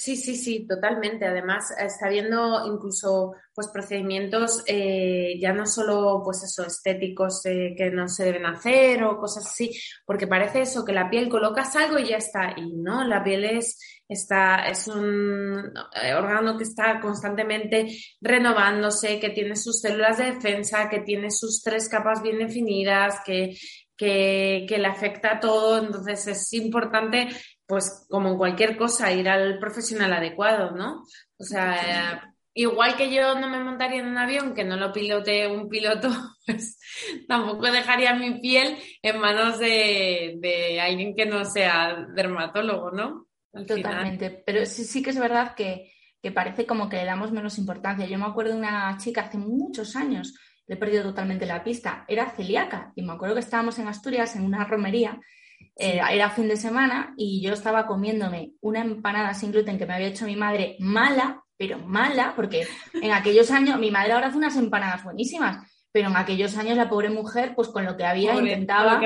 Sí, sí, sí, totalmente. Además, está habiendo incluso pues procedimientos eh, ya no solo pues eso, estéticos eh, que no se deben hacer o cosas así, porque parece eso, que la piel colocas algo y ya está. Y no, la piel es, está, es un órgano que está constantemente renovándose, que tiene sus células de defensa, que tiene sus tres capas bien definidas, que, que, que le afecta a todo. Entonces es importante pues como en cualquier cosa, ir al profesional adecuado, ¿no? O sea, igual que yo no me montaría en un avión que no lo pilote un piloto, pues tampoco dejaría mi piel en manos de, alguien que no sea dermatólogo, ¿no? Totalmente, pero sí, sí que es verdad que, que parece como que le damos menos importancia. Yo me acuerdo de una chica hace muchos años, le he perdido totalmente la pista, era celíaca y me acuerdo que estábamos en Asturias en una romería eh, era fin de semana y yo estaba comiéndome una empanada sin gluten que me había hecho mi madre mala, pero mala, porque en aquellos años, mi madre ahora hace unas empanadas buenísimas, pero en aquellos años la pobre mujer, pues con lo que había, intentaba.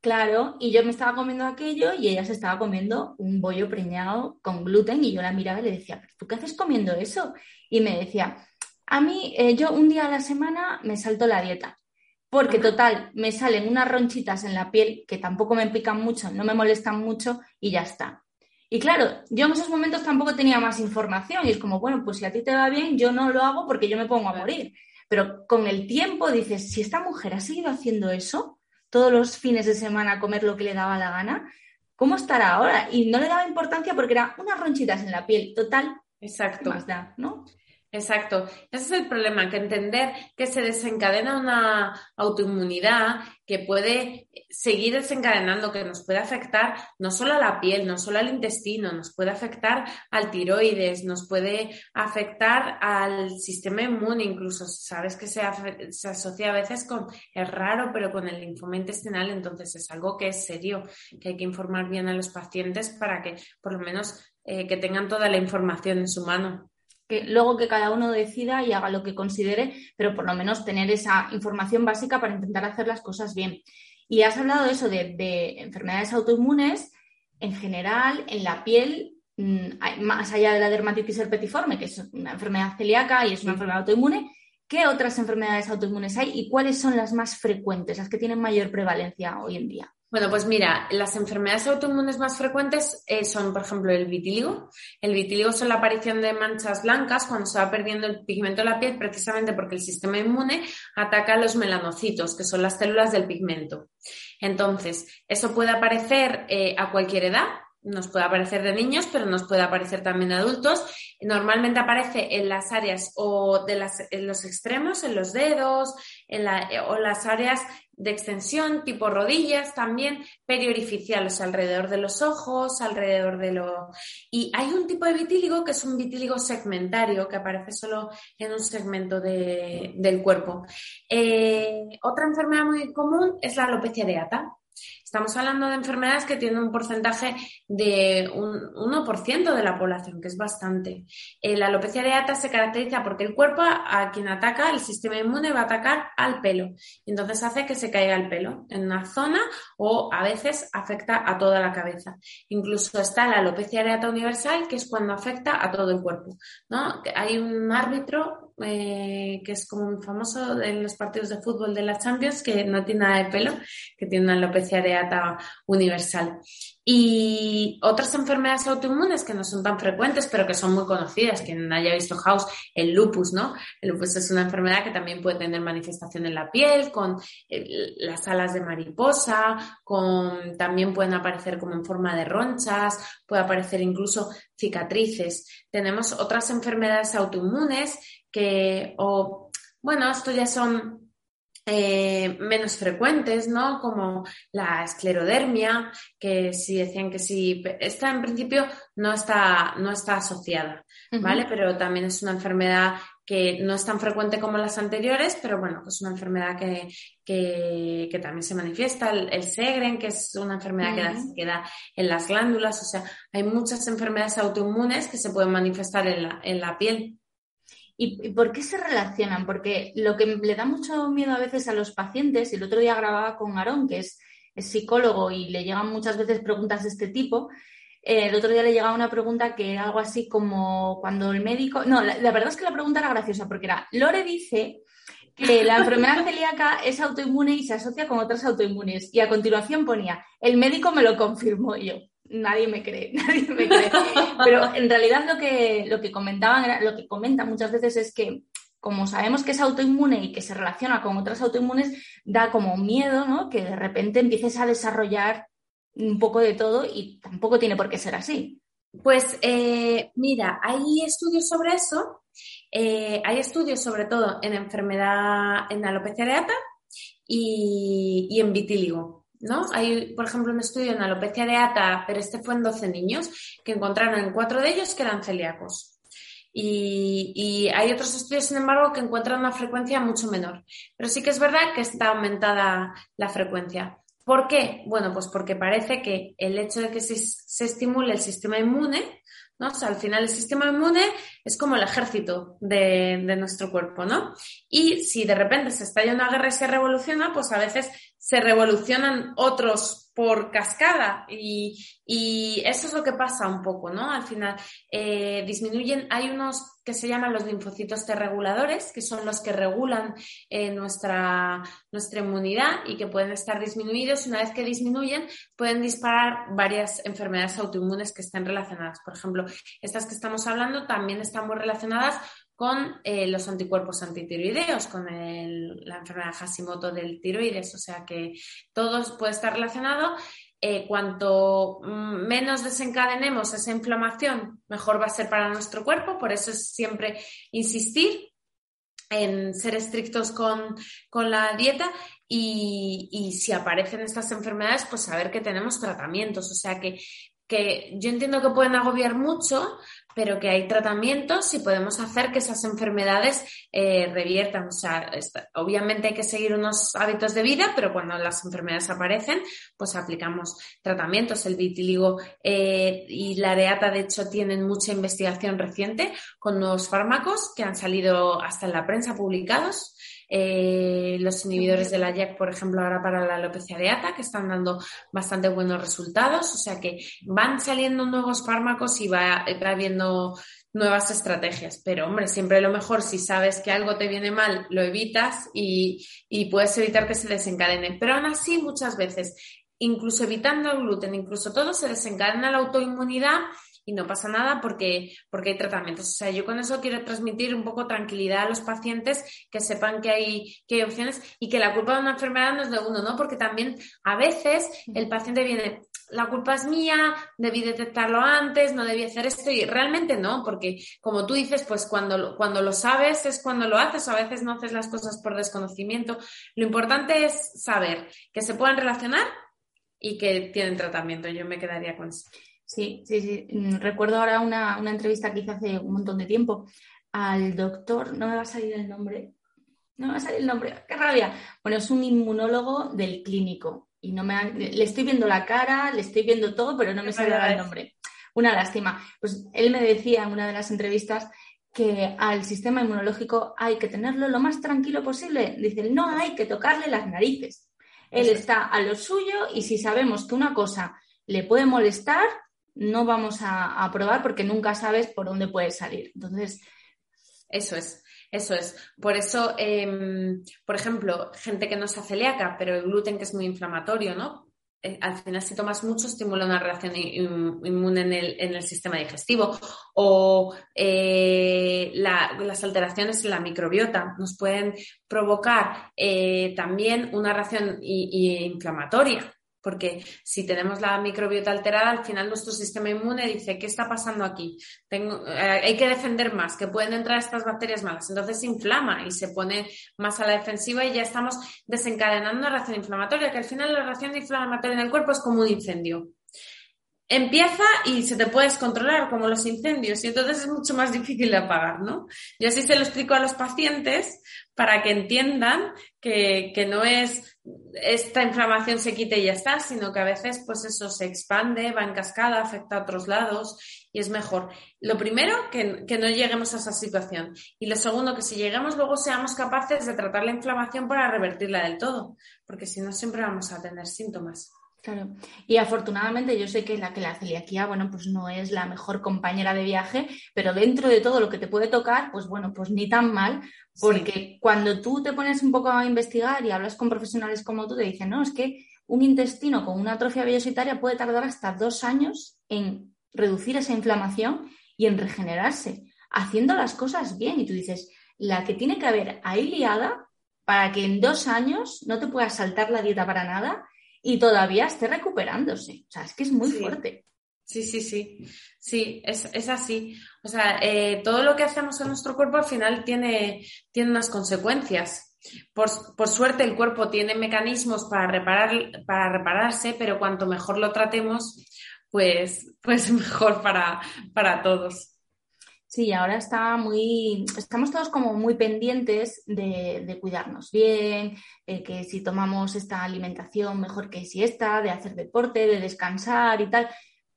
Claro, y yo me estaba comiendo aquello y ella se estaba comiendo un bollo preñado con gluten y yo la miraba y le decía, ¿tú qué haces comiendo eso? Y me decía, a mí, eh, yo un día a la semana me salto la dieta porque total, me salen unas ronchitas en la piel que tampoco me pican mucho, no me molestan mucho y ya está. Y claro, yo en esos momentos tampoco tenía más información y es como, bueno, pues si a ti te va bien, yo no lo hago porque yo me pongo a morir. Pero con el tiempo dices, si esta mujer ha seguido haciendo eso, todos los fines de semana a comer lo que le daba la gana, ¿cómo estará ahora? Y no le daba importancia porque era unas ronchitas en la piel, total. Exacto. Más da, ¿no? Exacto. Ese es el problema, que entender que se desencadena una autoinmunidad que puede seguir desencadenando, que nos puede afectar no solo a la piel, no solo al intestino, nos puede afectar al tiroides, nos puede afectar al sistema inmune, incluso sabes que se, se asocia a veces con, es raro, pero con el linfoma intestinal, entonces es algo que es serio, que hay que informar bien a los pacientes para que por lo menos eh, que tengan toda la información en su mano que luego que cada uno decida y haga lo que considere, pero por lo menos tener esa información básica para intentar hacer las cosas bien. Y has hablado de eso, de, enfermedades autoinmunes, en general, en la piel, mm, más allá de la dermatitis herpetiforme, que es una enfermedad celíaca y es una enfermedad autoinmune, ¿qué otras enfermedades autoinmunes hay y cuáles son las más frecuentes, las que tienen mayor prevalencia hoy en día? Bueno, pues mira, las enfermedades autoinmunes más frecuentes eh, son, por ejemplo, el vitíligo. El vitíligo es la aparición de manchas blancas cuando se va perdiendo el pigmento de la piel, precisamente porque el sistema inmune ataca a los melanocitos, que son las células del pigmento. Entonces, eso puede aparecer eh, a cualquier edad, nos puede aparecer de niños, pero nos puede aparecer también de adultos. Normalmente aparece en las áreas o de en los extremos, en los dedos, en o las áreas de extensión, tipo rodillas también, periorificiales alrededor de los ojos, alrededor de lo... Y hay un tipo de vitíligo que es un vitíligo segmentario, que aparece solo en un segmento del cuerpo. Eh, otra enfermedad muy común es la alopecia areata. Estamos hablando de enfermedades que tienen un porcentaje de un 1% de la población, que es bastante. Eh, la alopecia areata se caracteriza porque el cuerpo a quien ataca, el sistema inmune va a atacar al pelo. Entonces hace que se caiga el pelo en una zona o a veces afecta a toda la cabeza. Incluso está la alopecia areata universal, que es cuando afecta a todo el cuerpo. ¿no? Hay un árbitro eh, que es como un famoso en los partidos de fútbol de la Champions, que no tiene nada de pelo, que tiene una alopecia areata universal. Y otras enfermedades autoinmunes que no son tan frecuentes, pero que son muy conocidas, quien haya visto House, el lupus, ¿no? El lupus es una enfermedad que también puede tener manifestación en la piel, con eh, las alas de mariposa, con, también pueden aparecer como en forma de ronchas, puede aparecer incluso cicatrices. Tenemos otras enfermedades autoinmunes que, o, bueno, esto ya son eh, menos frecuentes, ¿no? Como la esclerodermia, que si decían que sí, esta en principio no está, no está asociada, ¿vale? Pero también es una enfermedad que no es tan frecuente como las anteriores, pero bueno, es una enfermedad que, que, también se manifiesta. El, segren, que es una enfermedad que se queda en las glándulas, o sea, hay muchas enfermedades autoinmunes que se pueden manifestar en la, en la piel. ¿Y, por qué se relacionan? Porque lo que le da mucho miedo a veces a los pacientes, y el otro día grababa con Aarón, que es, psicólogo y le llegan muchas veces preguntas de este tipo, eh, el otro día le llegaba una pregunta que era algo así como cuando el médico... No, la, verdad es que la pregunta era graciosa porque era, Lore dice que la enfermedad celíaca es autoinmune y se asocia con otras autoinmunes. Y a continuación ponía, el médico me lo confirmó yo nadie me cree, nadie me cree. Pero en realidad lo que, lo que comentaban, lo que comentan muchas veces es que como sabemos que es autoinmune y que se relaciona con otras autoinmunes, da como miedo, ¿no? Que de repente empieces a desarrollar un poco de todo y tampoco tiene por qué ser así. Pues eh, mira, hay estudios sobre eso. Eh, hay estudios sobre todo en enfermedad, en alopecia areata y, y en vitíligo. ¿No? Hay, por ejemplo, un estudio en alopecia areata, pero este fue en 12 niños, que encontraron en cuatro de ellos que eran celíacos. Y, hay otros estudios, sin embargo, que encuentran una frecuencia mucho menor. Pero sí que es verdad que está aumentada la frecuencia. ¿Por qué? Bueno, pues porque parece que el hecho de que se, se estimule el sistema inmune, ¿no? O sea, al final el sistema inmune es como el ejército de, de, nuestro cuerpo, ¿no? Y si de repente se estalla una guerra y se revoluciona, pues a veces se revolucionan otros por cascada y, eso es lo que pasa un poco, ¿no? Al final eh, disminuyen, hay unos que se llaman los linfocitos T reguladores, que son los que regulan eh, nuestra, nuestra inmunidad y que pueden estar disminuidos. Una vez que disminuyen, pueden disparar varias enfermedades autoinmunes que estén relacionadas. Por ejemplo, estas que estamos hablando también están muy relacionadas con eh, los anticuerpos antitiroideos, con la enfermedad Hashimoto del tiroides, o sea que todo puede estar relacionado. eh, cuanto mm, menos desencadenemos esa inflamación, mejor va a ser para nuestro cuerpo. Por eso es siempre insistir en ser estrictos con, la dieta y, y, si aparecen estas enfermedades, pues saber que tenemos tratamientos. O sea que que yo entiendo que pueden agobiar mucho, pero que hay tratamientos y podemos hacer que esas enfermedades eh, reviertan. O sea, obviamente hay que seguir unos hábitos de vida, pero cuando las enfermedades aparecen, pues aplicamos tratamientos. El vitiligo eh, y la areata, de hecho, tienen mucha investigación reciente con nuevos fármacos que han salido hasta en la prensa publicados. Eh, los inhibidores de la JAK, por ejemplo, ahora para la alopecia areata, que están dando bastante buenos resultados. O sea que van saliendo nuevos fármacos y va, habiendo nuevas estrategias. Pero, hombre, siempre lo mejor, si sabes que algo te viene mal, lo evitas y, y puedes evitar que se desencadene. Pero aún así, muchas veces, incluso evitando el gluten, incluso todo, se desencadena la autoinmunidad y no pasa nada porque, porque hay tratamientos. O sea, yo con eso quiero transmitir un poco tranquilidad a los pacientes que sepan que hay, que hay opciones y que la culpa de una enfermedad no es de uno, ¿no? Porque también a veces el paciente viene, la culpa es mía, debí detectarlo antes, no debí hacer esto y realmente no, porque como tú dices, pues cuando, cuando lo sabes es cuando lo haces, a veces no haces las cosas por desconocimiento. Lo importante es saber que se puedan relacionar y que tienen tratamiento. Yo me quedaría con eso. Sí, sí, sí. Mm, recuerdo ahora una, entrevista que hice hace un montón de tiempo al doctor, no me va a salir el nombre, no me va a salir el nombre, qué rabia. Bueno, es un inmunólogo del clínico y no me le estoy viendo la cara, le estoy viendo todo, pero no me sale el nombre. Una lástima. Pues él me decía en una de las entrevistas que al sistema inmunológico hay que tenerlo lo más tranquilo posible. Dice, no hay que tocarle las narices. Él está a lo suyo y si sabemos que una cosa le puede molestar, no vamos a, probar porque nunca sabes por dónde puedes salir. Entonces, eso es. Eso es. Por eso, em, por ejemplo, gente que no es celíaca, pero el gluten que es muy inflamatorio, ¿no? Eh, al final, si tomas mucho, estimula una reacción inmune en el, sistema digestivo. O eh, las alteraciones en la microbiota nos pueden provocar eh, también una reacción inflamatoria. Porque si tenemos la microbiota alterada, al final nuestro sistema inmune dice, ¿qué está pasando aquí? Tengo, eh, hay que defender más, que pueden entrar estas bacterias malas. Entonces se inflama y se pone más a la defensiva y ya estamos desencadenando una reacción inflamatoria, que al final la reacción inflamatoria en el cuerpo es como un incendio empieza y se te puedes controlar como los incendios y entonces es mucho más difícil de apagar, ¿no? Yo así se lo explico a los pacientes para que entiendan que, que, no es esta inflamación se quite y ya está, sino que a veces pues eso se expande, va en cascada, afecta a otros lados y es mejor. Lo primero, que, que no lleguemos a esa situación. Y lo segundo, que si lleguemos luego seamos capaces de tratar la inflamación para revertirla del todo, porque si no siempre vamos a tener síntomas. Claro, y afortunadamente yo sé que la, que la celiaquía, bueno, pues no es la mejor compañera de viaje, pero dentro de todo lo que te puede tocar, pues bueno, pues ni tan mal, porque cuando tú te pones un poco a investigar y hablas con profesionales como tú, te dicen, no, es que un intestino con una atrofia vellositaria puede tardar hasta dos años en reducir esa inflamación y en regenerarse, haciendo las cosas bien. Y tú dices, la que tiene que haber ahí liada para que en dos años no te puedas saltar la dieta para nada y todavía esté recuperándose. O sea, es que es muy fuerte. Sí, sí, sí. Sí, es, es así. O sea, eh, todo lo que hacemos en nuestro cuerpo al final tiene, tiene unas consecuencias. Por, por, suerte el cuerpo tiene mecanismos para, reparar, para repararse, pero cuanto mejor lo tratemos, pues, pues mejor para, para todos. Sí, ahora está muy, estamos todos como muy pendientes de, cuidarnos bien, de que si tomamos esta alimentación mejor que si esta, de hacer deporte, de descansar y tal,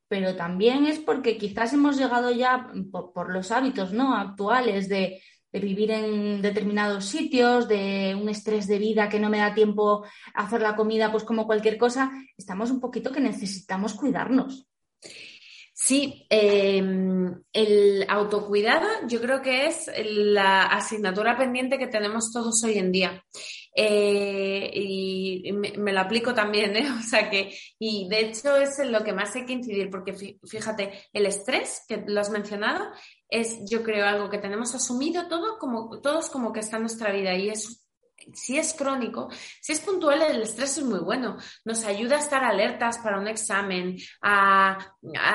pero también es porque quizás hemos llegado ya por, los hábitos ¿no? actuales de, de, vivir en determinados sitios, de un estrés de vida que no me da tiempo a hacer la comida, pues como cualquier cosa, estamos un poquito que necesitamos cuidarnos. Sí, em, el autocuidado yo creo que es la asignatura pendiente que tenemos todos hoy en día. Eh, y me, lo aplico también, ¿eh? O sea que, y de hecho es en lo que más hay que incidir, porque fíjate, el estrés que lo has mencionado es, yo creo, algo que tenemos asumido todo como, todos como que está en nuestra vida y es si es crónico, si es puntual, el estrés es muy bueno. Nos ayuda a estar alertas para un examen, a,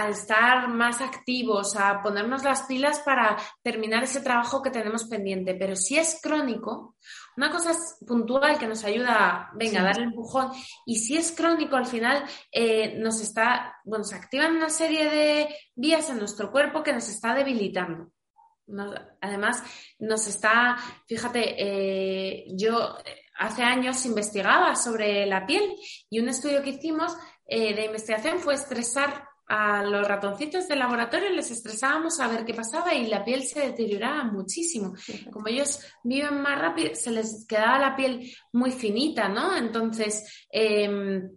estar más activos, a ponernos las pilas para terminar ese trabajo que tenemos pendiente. Pero si es crónico, una cosa es puntual que nos ayuda, venga, a darle empujón. Y si es crónico, al final eh, nos está, bueno, se activan una serie de vías en nuestro cuerpo que nos está debilitando además, nos está, fíjate, eh, yo hace años investigaba sobre la piel y un estudio que hicimos eh, de investigación fue estresar a los ratoncitos del laboratorio, les estresábamos a ver qué pasaba y la piel se deterioraba muchísimo. Como ellos viven más rápido, se les quedaba la piel muy finita, ¿no? Entonces, em,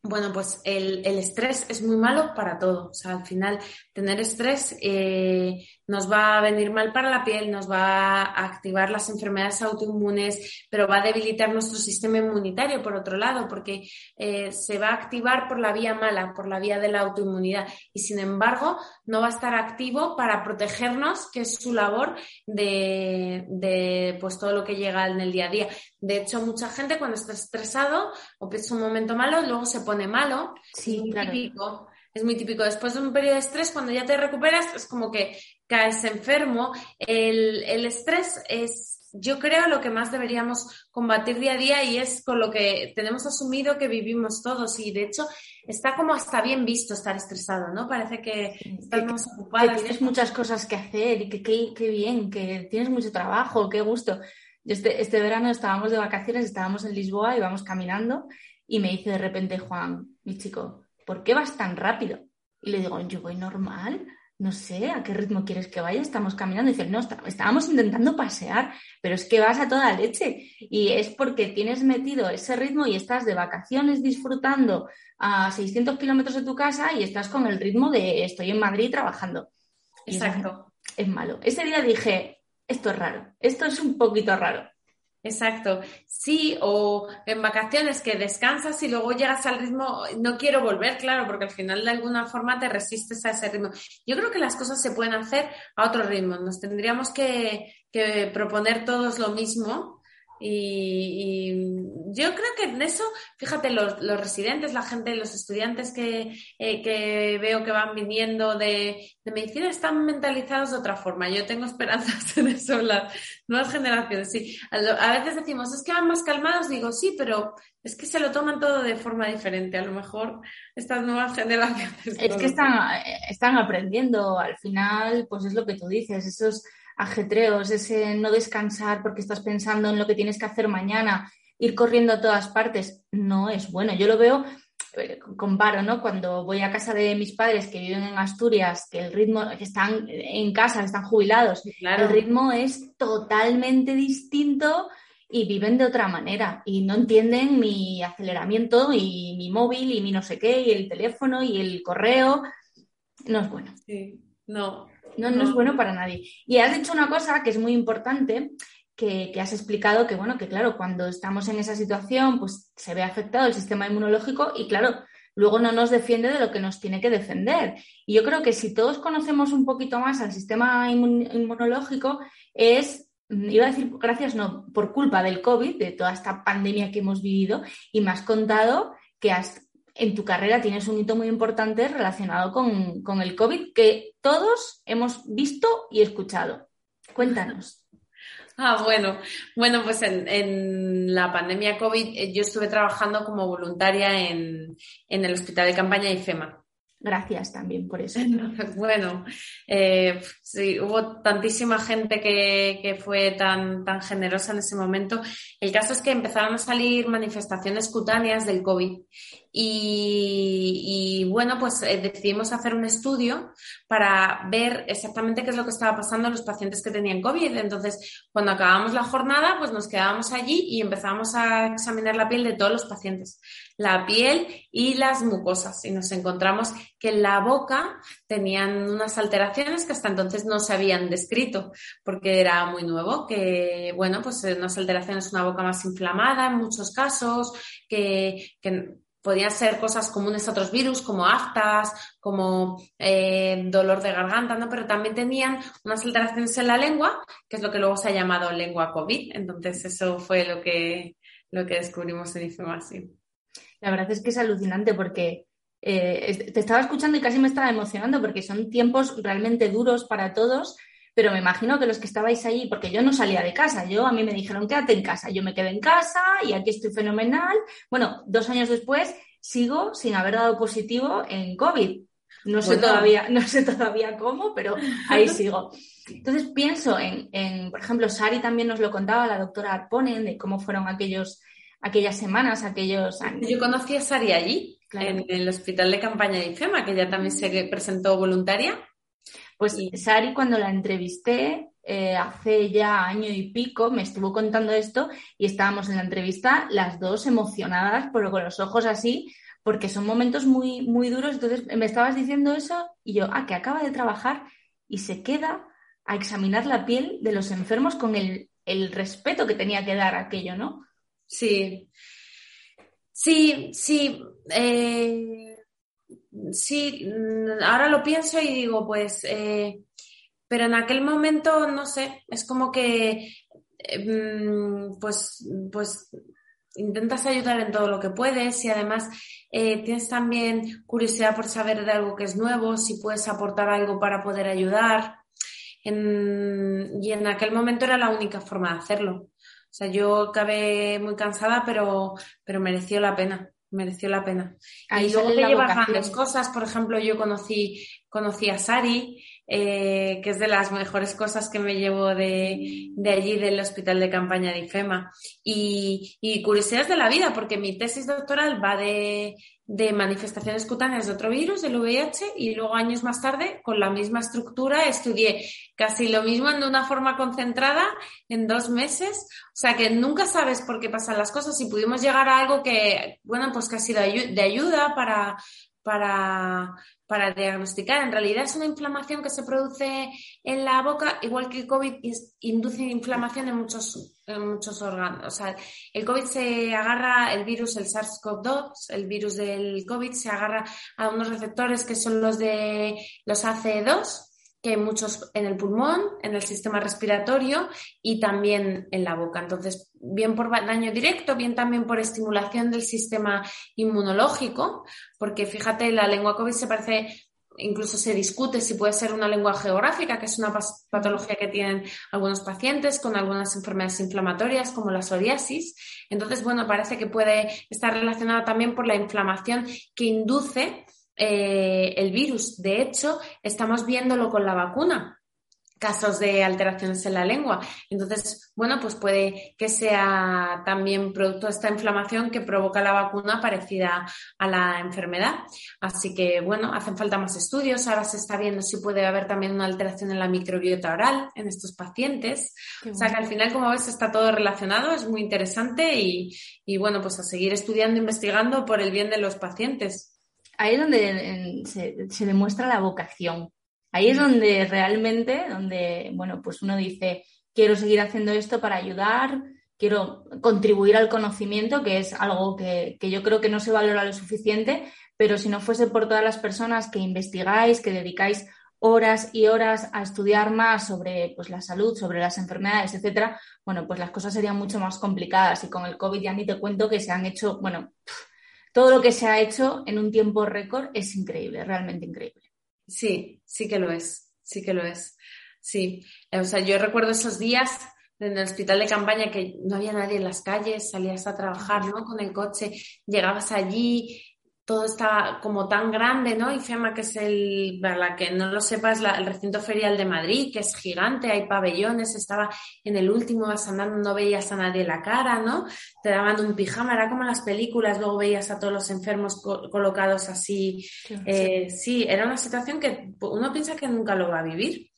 bueno, pues el, estrés es muy malo para todo. O sea, al final, tener estrés eh, nos va a venir mal para la piel, nos va a activar las enfermedades autoinmunes, pero va a debilitar nuestro sistema inmunitario, por otro lado, porque eh, se va a activar por la vía mala, por la vía de la autoinmunidad. Y sin embargo, no va a estar activo para protegernos, que es su labor de, de pues, todo lo que llega en el día a día. De hecho, mucha gente cuando está estresado o piensa un momento malo, luego se pone malo. Sí, típico es muy típico. Después de un periodo de estrés, cuando ya te recuperas, es como que caes enfermo. El, estrés es, yo creo, lo que más deberíamos combatir día a día y es con lo que tenemos asumido que vivimos todos. Y de hecho, está como hasta bien visto estar estresado, ¿no? Parece que estamos ocupados. Que tienes muchas cosas que hacer y que qué bien, que tienes mucho trabajo, qué gusto. Este, este verano estábamos de vacaciones, estábamos en Lisboa, íbamos caminando y me dice de repente Juan, mi chico, ¿por qué vas tan rápido? Y le digo, yo voy normal, no sé, ¿a qué ritmo quieres que vaya? Estamos caminando. Y dice, no, estábamos intentando pasear, pero es que vas a toda leche. Y es porque tienes metido ese ritmo y estás de vacaciones disfrutando a 600 kilómetros de tu casa y estás con el ritmo de estoy en Madrid trabajando. Exacto. es malo. Ese día dije, esto es raro, esto es un poquito raro. Exacto, sí, o en vacaciones que descansas y luego llegas al ritmo, no quiero volver, claro, porque al final de alguna forma te resistes a ese ritmo. Yo creo que las cosas se pueden hacer a otro ritmo, nos tendríamos que, que proponer todos lo mismo y, yo creo que en eso, fíjate, los, residentes, la gente, los estudiantes que, eh, que veo que van viniendo de, medicina están mentalizados de otra forma. Yo tengo esperanzas en eso, las nuevas generaciones. Sí, a, veces decimos, es que van más calmados, digo, sí, pero es que se lo toman todo de forma diferente. A lo mejor estas nuevas generaciones. Es que están, eh, están aprendiendo, al final, pues es lo que tú dices, esos ajetreos, ese no descansar porque estás pensando en lo que tienes que hacer mañana, ir corriendo a todas partes, no es bueno. Yo lo veo, eh, comparo, ¿no? Cuando voy a casa de mis padres que viven en Asturias, que el ritmo, que están en casa, están jubilados, el ritmo es totalmente distinto y viven de otra manera y no entienden mi aceleramiento y mi móvil y mi no sé qué y el teléfono y el correo. No es bueno. Sí, no, no, no es bueno para nadie. Y has dicho una cosa que es muy importante, que, has explicado que, bueno, que claro, cuando estamos en esa situación, pues se ve afectado el sistema inmunológico y claro, luego no nos defiende de lo que nos tiene que defender. Y yo creo que si todos conocemos un poquito más al sistema inmunológico, es, iba a decir gracias, no, por culpa del COVID, de toda esta pandemia que hemos vivido, y me has contado que has en tu carrera tienes un hito muy importante relacionado con, el COVID que todos hemos visto y escuchado. Cuéntanos. Ah, bueno, bueno, pues en, la pandemia COVID eh, yo estuve trabajando como voluntaria en, en el Hospital de Campaña de IFEMA. Gracias también por eso. Bueno, eh, sí, hubo tantísima gente que, que, fue tan, tan generosa en ese momento. El caso es que empezaron a salir manifestaciones cutáneas del COVID y, bueno, pues eh, decidimos hacer un estudio para ver exactamente qué es lo que estaba pasando en los pacientes que tenían COVID. Entonces, cuando acabamos la jornada, pues nos quedábamos allí y empezábamos a examinar la piel de todos los pacientes, la piel y las mucosas. Y nos encontramos que en la boca tenían unas alteraciones que hasta entonces no se habían descrito porque era muy nuevo, que bueno, pues unas alteraciones, una boca más inflamada en muchos casos, que, que podían ser cosas comunes a otros virus, como aftas, como eh, dolor de garganta, ¿no? Pero también tenían unas alteraciones en la lengua, que es lo que luego se ha llamado lengua COVID. Entonces, eso fue lo que, lo que descubrimos en IFEMASI. La verdad es que es alucinante porque eh, te estaba escuchando y casi me estaba emocionando porque son tiempos realmente duros para todos pero me imagino que los que estabais ahí, porque yo no salía de casa, yo a mí me dijeron quédate en casa, yo me quedé en casa y aquí estoy fenomenal. Bueno, dos años después sigo sin haber dado positivo en COVID. No sé todavía, no sé todavía cómo, pero ahí sigo. Entonces pienso en, en, por ejemplo, Sari también nos lo contaba, la doctora Arponen, de cómo fueron aquellos, aquellas semanas, aquellos años. Yo conocí a Sari allí, en el hospital de campaña de IFEMA, que ella también se presentó voluntaria. Pues Sari, cuando la entrevisté eh, hace ya año y pico, me estuvo contando esto y estábamos en la entrevista las dos emocionadas, pero con los ojos así, porque son momentos muy, muy duros. Entonces me estabas diciendo eso y yo, ah, que acaba de trabajar y se queda a examinar la piel de los enfermos con el, respeto que tenía que dar aquello, ¿no? Sí. Sí, sí. Eh, sí, mm, ahora lo pienso y digo, pues, eh, pero en aquel momento, no sé, es como que, eh, mm, pues, pues intentas ayudar en todo lo que puedes y además eh, tienes también curiosidad por saber de algo que es nuevo, si puedes aportar algo para poder ayudar. y en aquel momento era la única forma de hacerlo. O sea, yo acabé muy cansada, pero, pero mereció la pena mereció la pena. Ahí y luego te llevas grandes cosas, por ejemplo, yo conocí, conocí a Sari, eh, que es de las mejores cosas que me llevo de, de allí, del hospital de campaña de IFEMA. Y, y curiosidades de la vida, porque mi tesis doctoral va de, de manifestaciones cutáneas de otro virus, el VIH, y luego años más tarde, con la misma estructura, estudié casi lo mismo en una forma concentrada en dos meses. O sea que nunca sabes por qué pasan las cosas y pudimos llegar a algo que, bueno, pues que ha sido de ayuda para, para, para diagnosticar. En realidad es una inflamación que se produce en la boca, igual que el COVID induce inflamación en muchos, en muchos órganos. O sea, el COVID se agarra, el virus, el SARS-CoV-2, el virus del COVID se agarra a unos receptores que son los de los ACE2 que muchos en el pulmón, en el sistema respiratorio y también en la boca. Entonces, bien por daño directo, bien también por estimulación del sistema inmunológico, porque fíjate, la lengua COVID se parece incluso se discute si puede ser una lengua geográfica, que es una patología que tienen algunos pacientes con algunas enfermedades inflamatorias como la psoriasis. Entonces, bueno, parece que puede estar relacionada también por la inflamación que induce eh, el virus. De hecho, estamos viéndolo con la vacuna casos de alteraciones en la lengua. Entonces, bueno, pues puede que sea también producto de esta inflamación que provoca la vacuna parecida a la enfermedad. Así que, bueno, hacen falta más estudios. Ahora se está viendo si puede haber también una alteración en la microbiota oral en estos pacientes. O sea que al final, como ves, está todo relacionado, es muy interesante y, y bueno, pues a seguir estudiando, investigando por el bien de los pacientes ahí es donde se, demuestra la vocación. Ahí es donde realmente, donde, bueno, pues uno dice, quiero seguir haciendo esto para ayudar, quiero contribuir al conocimiento, que es algo que, yo creo que no se valora lo suficiente, pero si no fuese por todas las personas que investigáis, que dedicáis horas y horas a estudiar más sobre pues, la salud, sobre las enfermedades, etcétera, bueno, pues las cosas serían mucho más complicadas. Y con el COVID ya ni te cuento que se han hecho, bueno, todo lo que se ha hecho en un tiempo récord es increíble, realmente increíble. Sí, sí que lo es, sí que lo es. Sí, o sea, yo recuerdo esos días en el hospital de campaña que no había nadie en las calles, salías a trabajar, ¿no? Con el coche, llegabas allí todo está como tan grande, ¿no? Y FEMA, que es el, para la que no lo sepas, el recinto ferial de Madrid, que es gigante, hay pabellones, estaba en el último, vas andando, no veías a nadie la cara, ¿no? Te daban un pijama, era como en las películas, luego veías a todos los enfermos colocados así. Eh, sí, era una situación que uno piensa que nunca lo va a vivir.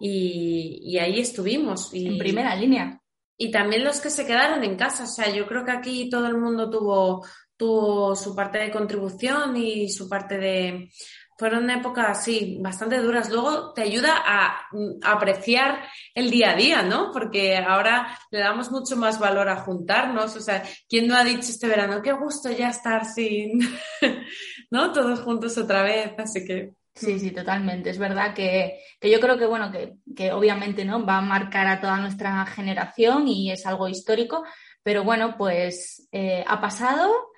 Y, ahí estuvimos. en primera línea. Y también los que se quedaron en casa. O sea, yo creo que aquí todo el mundo tuvo tuvo su parte de contribución y su parte de, fueron épocas, sí, bastante duras. Luego te ayuda a, apreciar el día a día, ¿no? Porque ahora le damos mucho más valor a juntarnos. O sea, ¿quién no ha dicho este verano, qué gusto ya estar sin, ¿no? Todos juntos otra vez, así que... Sí, sí, totalmente. Es verdad que, yo creo que, bueno, que, que, obviamente, ¿no? Va a marcar a toda nuestra generación y es algo histórico, pero bueno, pues eh, ha pasado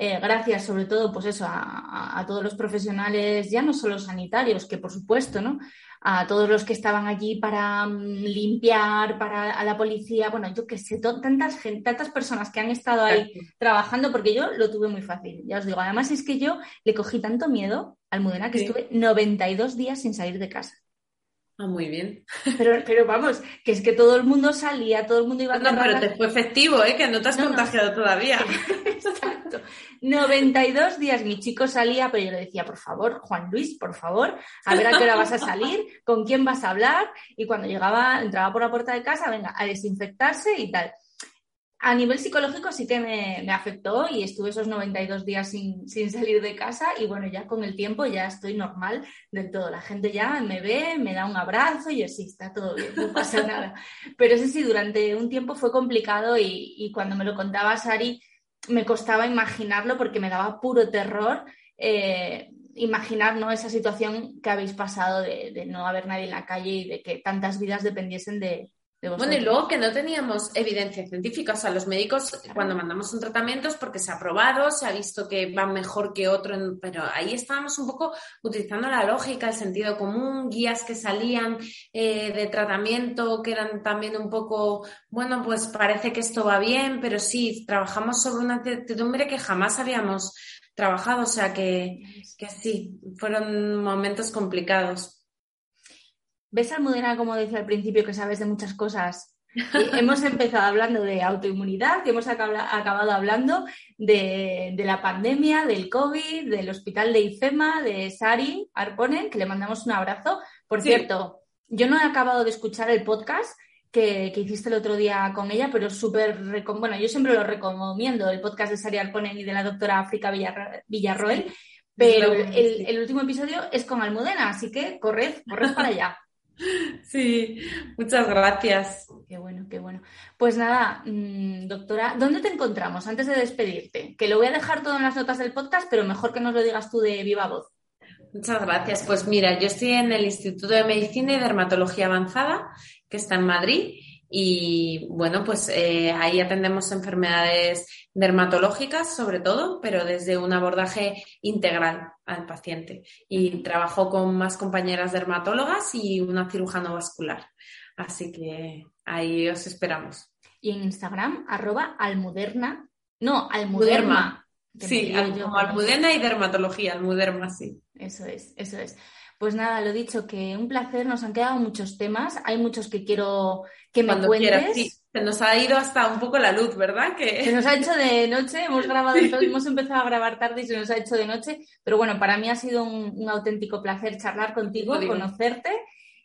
eh, gracias sobre todo pues eso, a, todos los profesionales, ya no solo sanitarios, que por supuesto, ¿no? a todos los que estaban allí para mm, limpiar, para a la policía, bueno, yo qué sé, tantas, tantas personas que han estado ahí trabajando, porque yo lo tuve muy fácil, ya os digo. Además es que yo le cogí tanto miedo al Mudena que estuve 92 días sin salir de casa. Ah, muy bien. Pero, pero vamos, que es que todo el mundo salía, todo el mundo iba a No, pero te fue efectivo, ¿eh? Que no te has contagiado todavía. Exacto. 92 días mi chico salía, pero yo le decía, por favor, Juan Luis, por favor, a ver a qué hora vas a salir, con quién vas a hablar. Y cuando llegaba, entraba por la puerta de casa, venga, a desinfectarse y tal a nivel psicológico sí que me, afectó y estuve esos 92 días sin, salir de casa y bueno, ya con el tiempo ya estoy normal del todo. La gente ya me ve, me da un abrazo y así está todo bien, no pasa nada. Pero eso sí, durante un tiempo fue complicado y, cuando me lo contaba Sari me costaba imaginarlo porque me daba puro terror. Eh, imaginar ¿no? esa situación que habéis pasado de, no haber nadie en la calle y de que tantas vidas dependiesen de, bueno, y luego que no teníamos evidencia científica, o sea, los médicos cuando mandamos un tratamiento es porque se ha probado, se ha visto que va mejor que otro, pero ahí estábamos un poco utilizando la lógica, el sentido común, guías que salían eh, de tratamiento que eran también un poco, bueno, pues parece que esto va bien, pero sí, trabajamos sobre una certidumbre que jamás habíamos trabajado, o sea que, que sí, fueron momentos complicados. ¿Ves, Almudena, como decía al principio, que sabes de muchas cosas? hemos empezado hablando de autoinmunidad, que hemos acabado hablando de, la pandemia, del COVID, del hospital de IFEMA, de Sari Arponen, que le mandamos un abrazo. Por cierto, yo no he acabado de escuchar el podcast que, hiciste el otro día con ella, pero súper, bueno, yo siempre lo recomiendo, el podcast de Sari Arponen y de la doctora África Villarroel, pero el, el, último episodio es con Almudena, así que corred, corred para allá. Sí, muchas gracias. Qué bueno, qué bueno. Pues nada, mm, doctora, ¿dónde te encontramos antes de despedirte? Que lo voy a dejar todo en las notas del podcast, pero mejor que nos lo digas tú de viva voz. Muchas gracias. Pues mira, yo estoy en el Instituto de Medicina y Dermatología Avanzada, que está en Madrid, y bueno, pues eh, ahí atendemos enfermedades dermatológicas sobre todo, pero desde un abordaje integral al paciente. Y trabajo con más compañeras dermatólogas y una cirujano vascular. Así que ahí os esperamos. Y en Instagram, arroba almuderna. No, almuderma. Sí, como almudena y dermatología, almuderma, sí. Eso es, eso es. Pues nada, lo dicho, que un placer, nos han quedado muchos temas, hay muchos que quiero que me cuentes. Se nos ha ido hasta un poco la luz, ¿verdad? Que... Se nos ha hecho de noche, hemos grabado, hemos empezado a grabar tarde y se nos ha hecho de noche, pero bueno, para mí ha sido un, auténtico placer charlar contigo, conocerte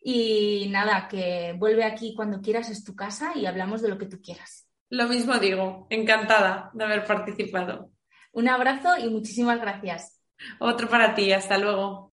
y nada, que vuelve aquí cuando quieras, es tu casa y hablamos de lo que tú quieras. Lo mismo digo, encantada de haber participado. Un abrazo y muchísimas gracias. Otro para ti, hasta luego.